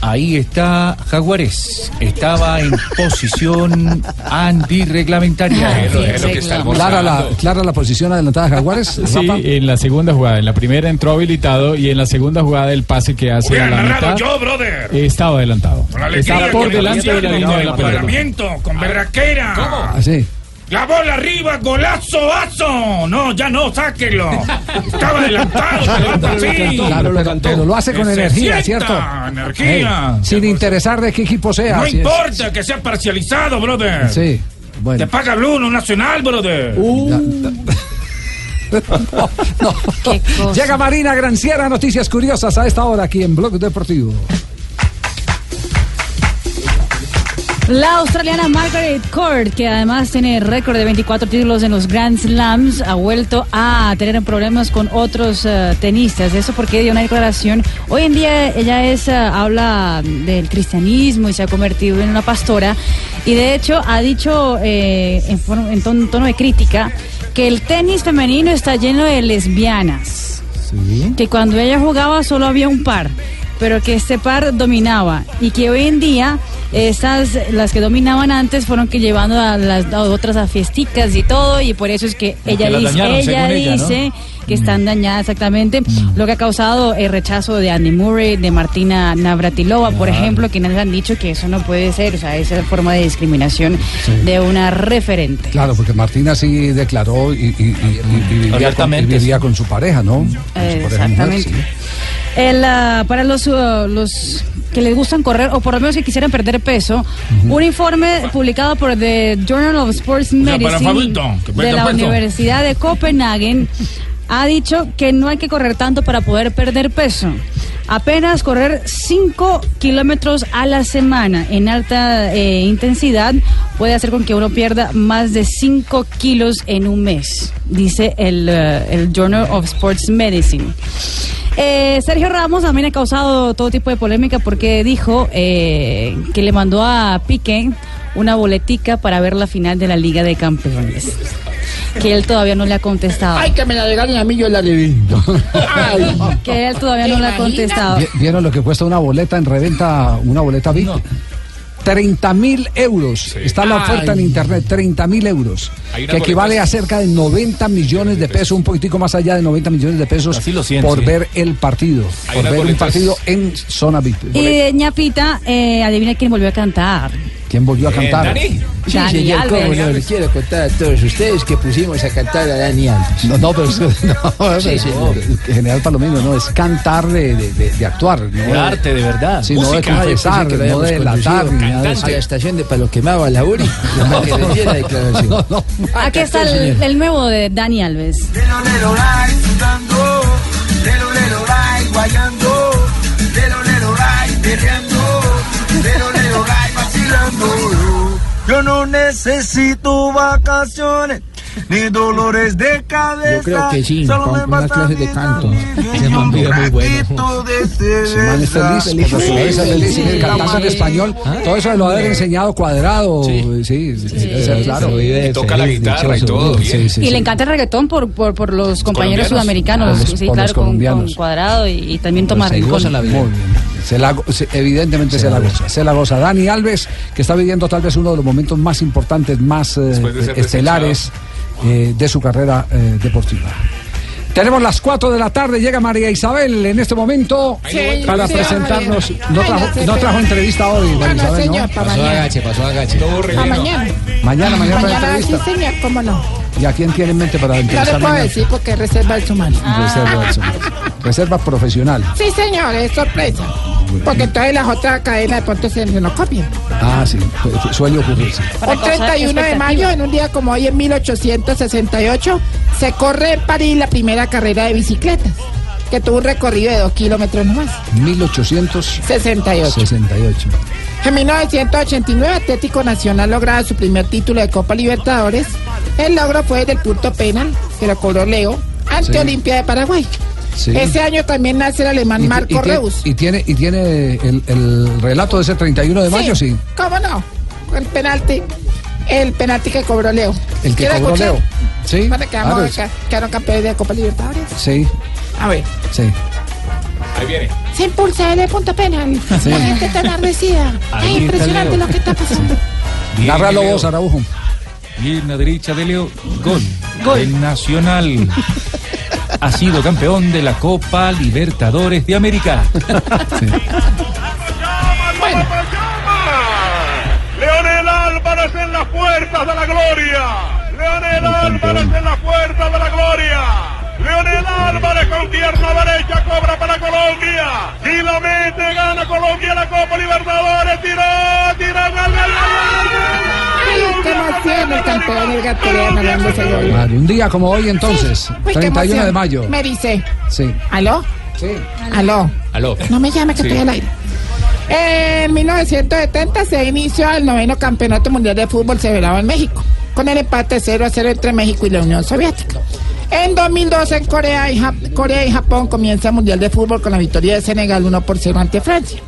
Ahí está Jaguares. Estaba en <laughs> posición antirreglamentaria. Clara la, clara la posición adelantada de Jaguares. Sí, Rafa. en la segunda jugada. En la primera entró habilitado y en la segunda jugada el pase que hace Hubiera a la mitad yo, brother. estaba adelantado. Está por delante de la línea de la con pelota. con berraquera. Así. La bola arriba, golazo, aso. No, ya no, sáquelo. Estaba adelantado, así. Claro, pero, pero lo hace con energía, ¿cierto? energía. Sin interesar de qué equipo sea. No es. importa que sea parcializado, brother. Sí, bueno. Te paga Blue, no Nacional, brother. <laughs> <laughs> Llega Marina Granciera, noticias curiosas a esta hora aquí en Blog Deportivo. La australiana Margaret Court, que además tiene récord de 24 títulos en los Grand Slams, ha vuelto a tener problemas con otros eh, tenistas. Eso porque dio una declaración. Hoy en día ella es eh, habla del cristianismo y se ha convertido en una pastora. Y de hecho ha dicho eh, en, forma- en ton- tono de crítica que el tenis femenino está lleno de lesbianas. Que cuando ella jugaba solo había un par, pero que este par dominaba y que hoy en día estas las que dominaban antes fueron que llevando a las a otras a fiesticas y todo y por eso es que ella dice, dañaron, ella según ella, ¿no? dice que están dañadas exactamente, lo que ha causado el rechazo de Andy Murray, de Martina Navratilova, por ejemplo, quienes han dicho que eso no puede ser, o sea, esa forma de discriminación de una referente. Claro, porque Martina sí declaró y, y- y- y- y vivía, con, y Abiertamente, vivía con su pareja, ¿no? Con su pareja mujer, Exactamente. sí. El, ah, para los, uh, los que les gustan correr o por lo menos que quisieran perder peso, un informe publicado por The Journal of Sports Medicine de la peso. Universidad de Copenhagen ha dicho que no hay que correr tanto para poder perder peso. Apenas correr 5 kilómetros a la semana en alta eh, intensidad puede hacer con que uno pierda más de 5 kilos en un mes, dice el, eh, el Journal of Sports Medicine. Eh, Sergio Ramos también ha causado todo tipo de polémica porque dijo eh, que le mandó a Piqué una boletica para ver la final de la Liga de Campeones. Que él todavía no le ha contestado. Ay, que me la regalen a mí, yo la. Ay. Que él todavía no le ha contestado. Vi- ¿Vieron lo que cuesta una boleta en reventa, una boleta VIP? 30 mil euros. Está la oferta en internet, 30 mil euros. Que equivale a cerca de 90 millones de pesos, un poquitico más allá de 90 millones de pesos Así lo siento, por sí. ver el partido. Hay Por ver un boletas- partido en zona VIP. Y de ñapita, eh, adivina quién volvió a cantar. ¿Quién volvió a cantar? Dani. Sí, Dani señor, cómo no, les quiero contar a todos ustedes que pusimos a cantar a Dani Alves. No, no, pero no, <laughs> Sí, señor. General Palomino, no, es cantar de, de- de- de actuar. ¿no? De arte, de verdad. Sí, no de confesar, que no de habíamos latar, ni nada de eso. conducido a la estación de Palo Quemado a la URI. <laughs> diera declaración. No, no. Aquí está el, el nuevo de Dani Alves. Lelo, lelo, ray, sudando. Lelo, lelo, ray, guayando. Lelo, lelo, ray, perreando. Yo no necesito vacaciones. Ni dolores de cabeza. Yo creo que sí, Solo con me unas clases de canto. Ese man vive muy bueno. Poquito de Se man es cerveza. feliz, por naturaleza Sí, feliz, sí, y sí. cantando en español. Todo eso de lo haber enseñado cuadrado. Sí, sí, sí, sí, claro. Y toca la guitarra y todo. bien. Sí, sí, y sí. le encanta el reggaetón por, por, por los compañeros sudamericanos. Sí, claro, con, Cuadrado y, y también la vida. Muy bien. Se la se- evidentemente se, la goza. Se la goza. Dani Alves, que está viviendo tal vez uno de los momentos más importantes, más eh, de ser estelares eh, de su carrera eh, deportiva. Tenemos las 4 de la tarde, llega María Isabel en este momento Sí, para sí, presentarnos. No Ay, trajo, no trajo entrevista hoy, María Ah, no, Isabel, señor, ¿no? para Pasó mañana. agache, pasó agache. Todo Para relleno. mañana. Mañana, mañana para Mañana sí, entrevista. señor, cómo no. ¿Y a quién tiene en mente para No le entrevistar puedo mañana? decir porque reserva el sumano. Reserva del Somos. Reserva profesional. Sí, señor, es sorpresa. Porque entonces las otras cadenas de pronto se nos copian. Ah, sí, su- suele ocurrirse. El 31 de mayo, en un día como hoy, en 1868, se corre en París la primera carrera de bicicletas, que tuvo un recorrido de dos kilómetros nomás. 1868. 68. En 1989, Atlético Nacional lograba su primer título de Copa Libertadores. El logro fue desde el punto penal, que lo cobró Leo, ante Sí. Olimpia de Paraguay. Sí. Ese año también nace el alemán Y- Marco y, tiene- Reus. y tiene, y tiene el, el relato de ese 31 de mayo, sí. ¿Cómo no? El penalti. El penalti que cobró Leo. El que ¿Quiere cobró escuchar? Leo. Sí, Bueno, quedamos, quedaron campeones de Copa Libertadores. sí, A ver. sí. Ahí viene. Se impulsa el punto penal. Sí. La gente está enardecida. Ahí Es impresionante lo que está pasando. Bien, Leo. vos, Araujo. Pierna derecha de Leo. Gol. El Nacional ha sido campeón de la Copa Libertadores de América. Leonel Álvarez en las puertas de la gloria. Leonel Álvarez en las puertas de la gloria. Leonel Álvarez con pierna derecha cobra para Colombia. Y lo mete, gana Colombia la Copa Libertadores. Tiró, tiró, gol, gol, Ay, qué emoción el campeón, el ese gol. Vale, un día como hoy entonces, Uy, qué 31 de emoción. mayo. Me dice. Sí. ¿Aló? Sí. ¿Aló? Aló. No me llame que Sí. estoy al aire. En 1970 se inició el noveno campeonato mundial de fútbol celebrado en México, con el empate 0 a 0 entre México y la Unión Soviética. En 2012 en Corea y, Jap- Corea y Japón comienza el mundial de fútbol con la victoria de Senegal 1 por 0 ante Francia.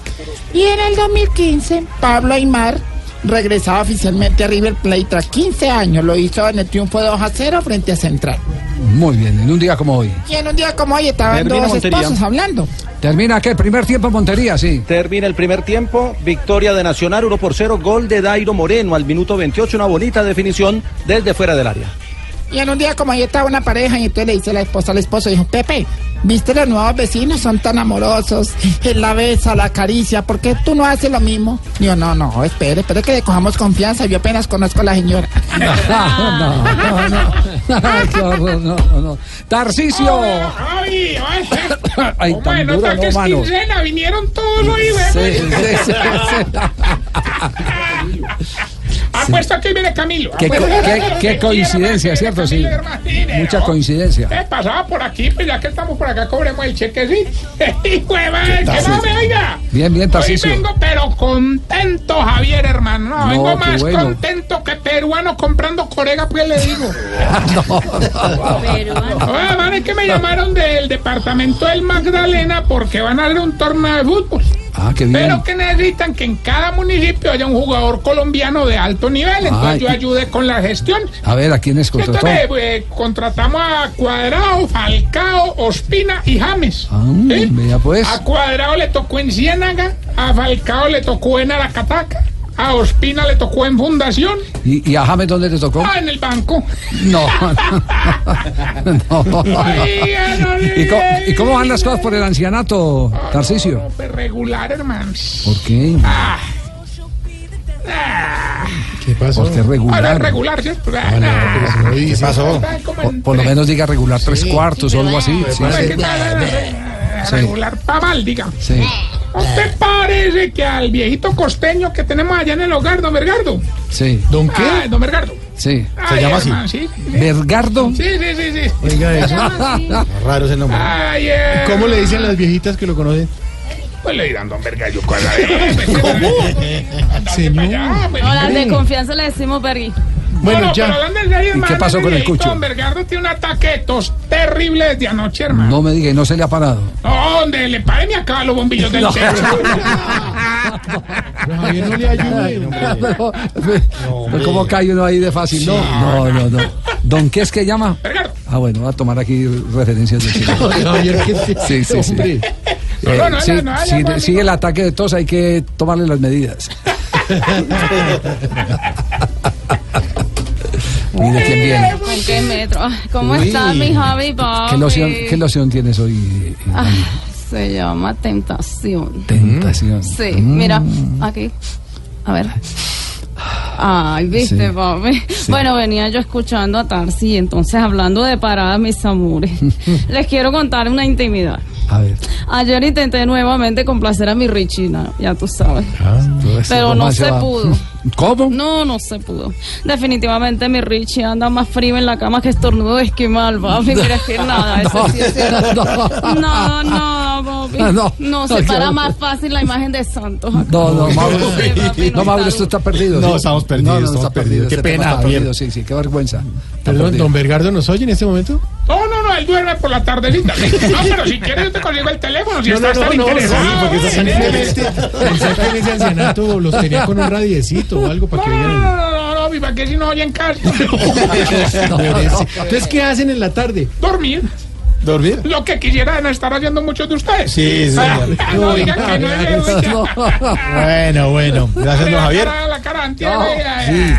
Y en el 2015 Pablo Aymar regresaba oficialmente a River Plate tras 15 años. Lo hizo en el triunfo de 2 a 0 frente a Central. Muy bien, en un día como hoy. Y en un día como hoy estaban Termina dos Montería. esposos hablando. ¿Termina qué? ¿Primer tiempo en Montería? Sí. Termina el primer tiempo, victoria de Nacional 1 por 0, gol de Dairo Moreno al minuto 28, una bonita definición desde fuera del área. Y en un día como ahí estaba una pareja y entonces le dice la esposa al esposo, dijo, Pepe, ¿viste los nuevos vecinos? Son tan amorosos, él la besa, la acaricia, ¿por qué tú no haces lo mismo? Digo, no, no, espere, espere que le cojamos confianza, yo apenas conozco a la señora. <laughs> No, no, no. Horror, no, no, no. Tarcicio. Ay, ay, Ay, <coughs> ¿cómo tan duro, no, mano. Vinieron todos hoy, Sí, sí, sí, <laughs> <laughs> Apuesto que viene Camilo. Qué, co- apuesto que qué- viene qué coincidencia, ¿cierto? Sí. Mucha coincidencia. Eh, pasaba por aquí, pues ya que estamos por acá, cobremos el. <laughs> Hijo de madre, que no me oiga. Bien, bien, Hoy Tarcicio. vengo, pero contento, Javier, hermano. No, No, vengo más bueno. contento que peruano comprando corega, pues le digo. <laughs> Oye, man, es que me llamaron del departamento del Magdalena porque van a hacer un torneo de fútbol. Ah, qué bien. Pero que necesitan que en cada municipio haya un jugador colombiano de alto nivel. Entonces Ay. yo ayude con la gestión. A ver, ¿a quiénes contrató? Entonces eh, contratamos a Cuadrado, Falcao, Ospina y James. Ah, vea pues. A Cuadrado le tocó en Ciénaga, a Falcao le tocó en Aracataca, a Ospina le tocó en Fundación, ¿Y, y a James dónde te tocó? ah, en el banco. No. <laughs> no. No ¿Y, cómo, ¿Y cómo van las cosas por el ancianato, Tarcicio? Pues regular, hermano. ¿Por qué? Ah. ¿Qué pasó? Porque Ahora regular. regular, ¿cierto? ¿Qué pasó? Por, por lo menos diga regular tres cuartos o algo así. Sí, Pues, sí. ¿qué tal? Sí. Regular pa' mal, diga. Sí. ¿No te parece que al viejito costeño que tenemos allá en el hogar, don Bergardo? Sí. ¿Don qué? don Bergardo. Sí. Ay, hermano, sí. ¿Bergardo? Sí, sí, sí, sí. Oiga eso. <laughs> Raro ese nombre. Ay, eh. ¿Cómo le dicen las viejitas que lo conocen? Pues le dirán don Bergallo. <laughs> ¿Cómo? Señor. pues, No, las de confianza le decimos Bergui. Bueno, no, no, ya. pero hablando en serio, ¿Y qué pasó con el cucho? Don Bergardo tiene un ataque de tos terrible desde anoche, hermano. No me diga, y no se le ha parado. No, donde le pare me acaba los bombillos del No. techo. <laughs> Javier no le ayude. pero ¿Cómo cae uno ahí de fácil? No, no, no, no. ¿Don qué es que llama? Ah, bueno, voy a tomar aquí referencias de Chile. Javier, ¿qué es Sí, sí, sí. Hombre. Eh, No, no, sí, no, no, si no, no, sigue el ataque de tos, hay que tomarle las medidas. <laughs> Mire quién viene. ¿Con qué metro? ¿Cómo Uy. está mi Javi, papi? ¿Qué loción, ¿Qué loción tienes hoy? Ah, se llama Tentación. Tentación. Sí, Mm. mira, aquí. A ver. Ay, viste, Sí. papi. Bueno, venía yo escuchando a Tarsi y entonces hablando de paradas, mis amores. <laughs> Les quiero contar una intimidad. A ver. Ayer intenté nuevamente complacer a mi Richie, no, ya tú sabes. Pero no se pudo. <laughs> ¿Cómo? No, no se pudo. Definitivamente mi Richie anda más frío en la cama que estornudo de esquimal, papi. Mira, que nada, eso sí es cierto. <laughs> Nada, papi. <laughs> No, No, no, se para más fácil la imagen de Santos. acá. No, no, <laughs> Mauro. Sí, No, Mauro, esto está perdido. No, ¿sí? estamos perdidos, No, no, estamos está perdido. Qué este pena, está Javier. perdido, Sí, sí, qué vergüenza. Perdón. ¿don Bergardo nos oye en este momento? No, no, no, él duerme por la tardecita. <laughs> No, pero si quieres yo te consigo el teléfono, si No, no, estás no, tan no, interesado. sí, porque estás simplemente pensé que en ese ancianato los tenía con un radiecito o algo para que No, no, vean. no, no, no, no, mi, ¿para qué si no oyen caso? Entonces, ¿qué hacen en la tarde? Dormir. ¿Dormir? Lo que quisieran estar haciendo muchos de ustedes. Sí, señor. no digan que no es <laughs> Bueno, bueno. Gracias, don Javier. La cara, la cara antier, eh, Sí.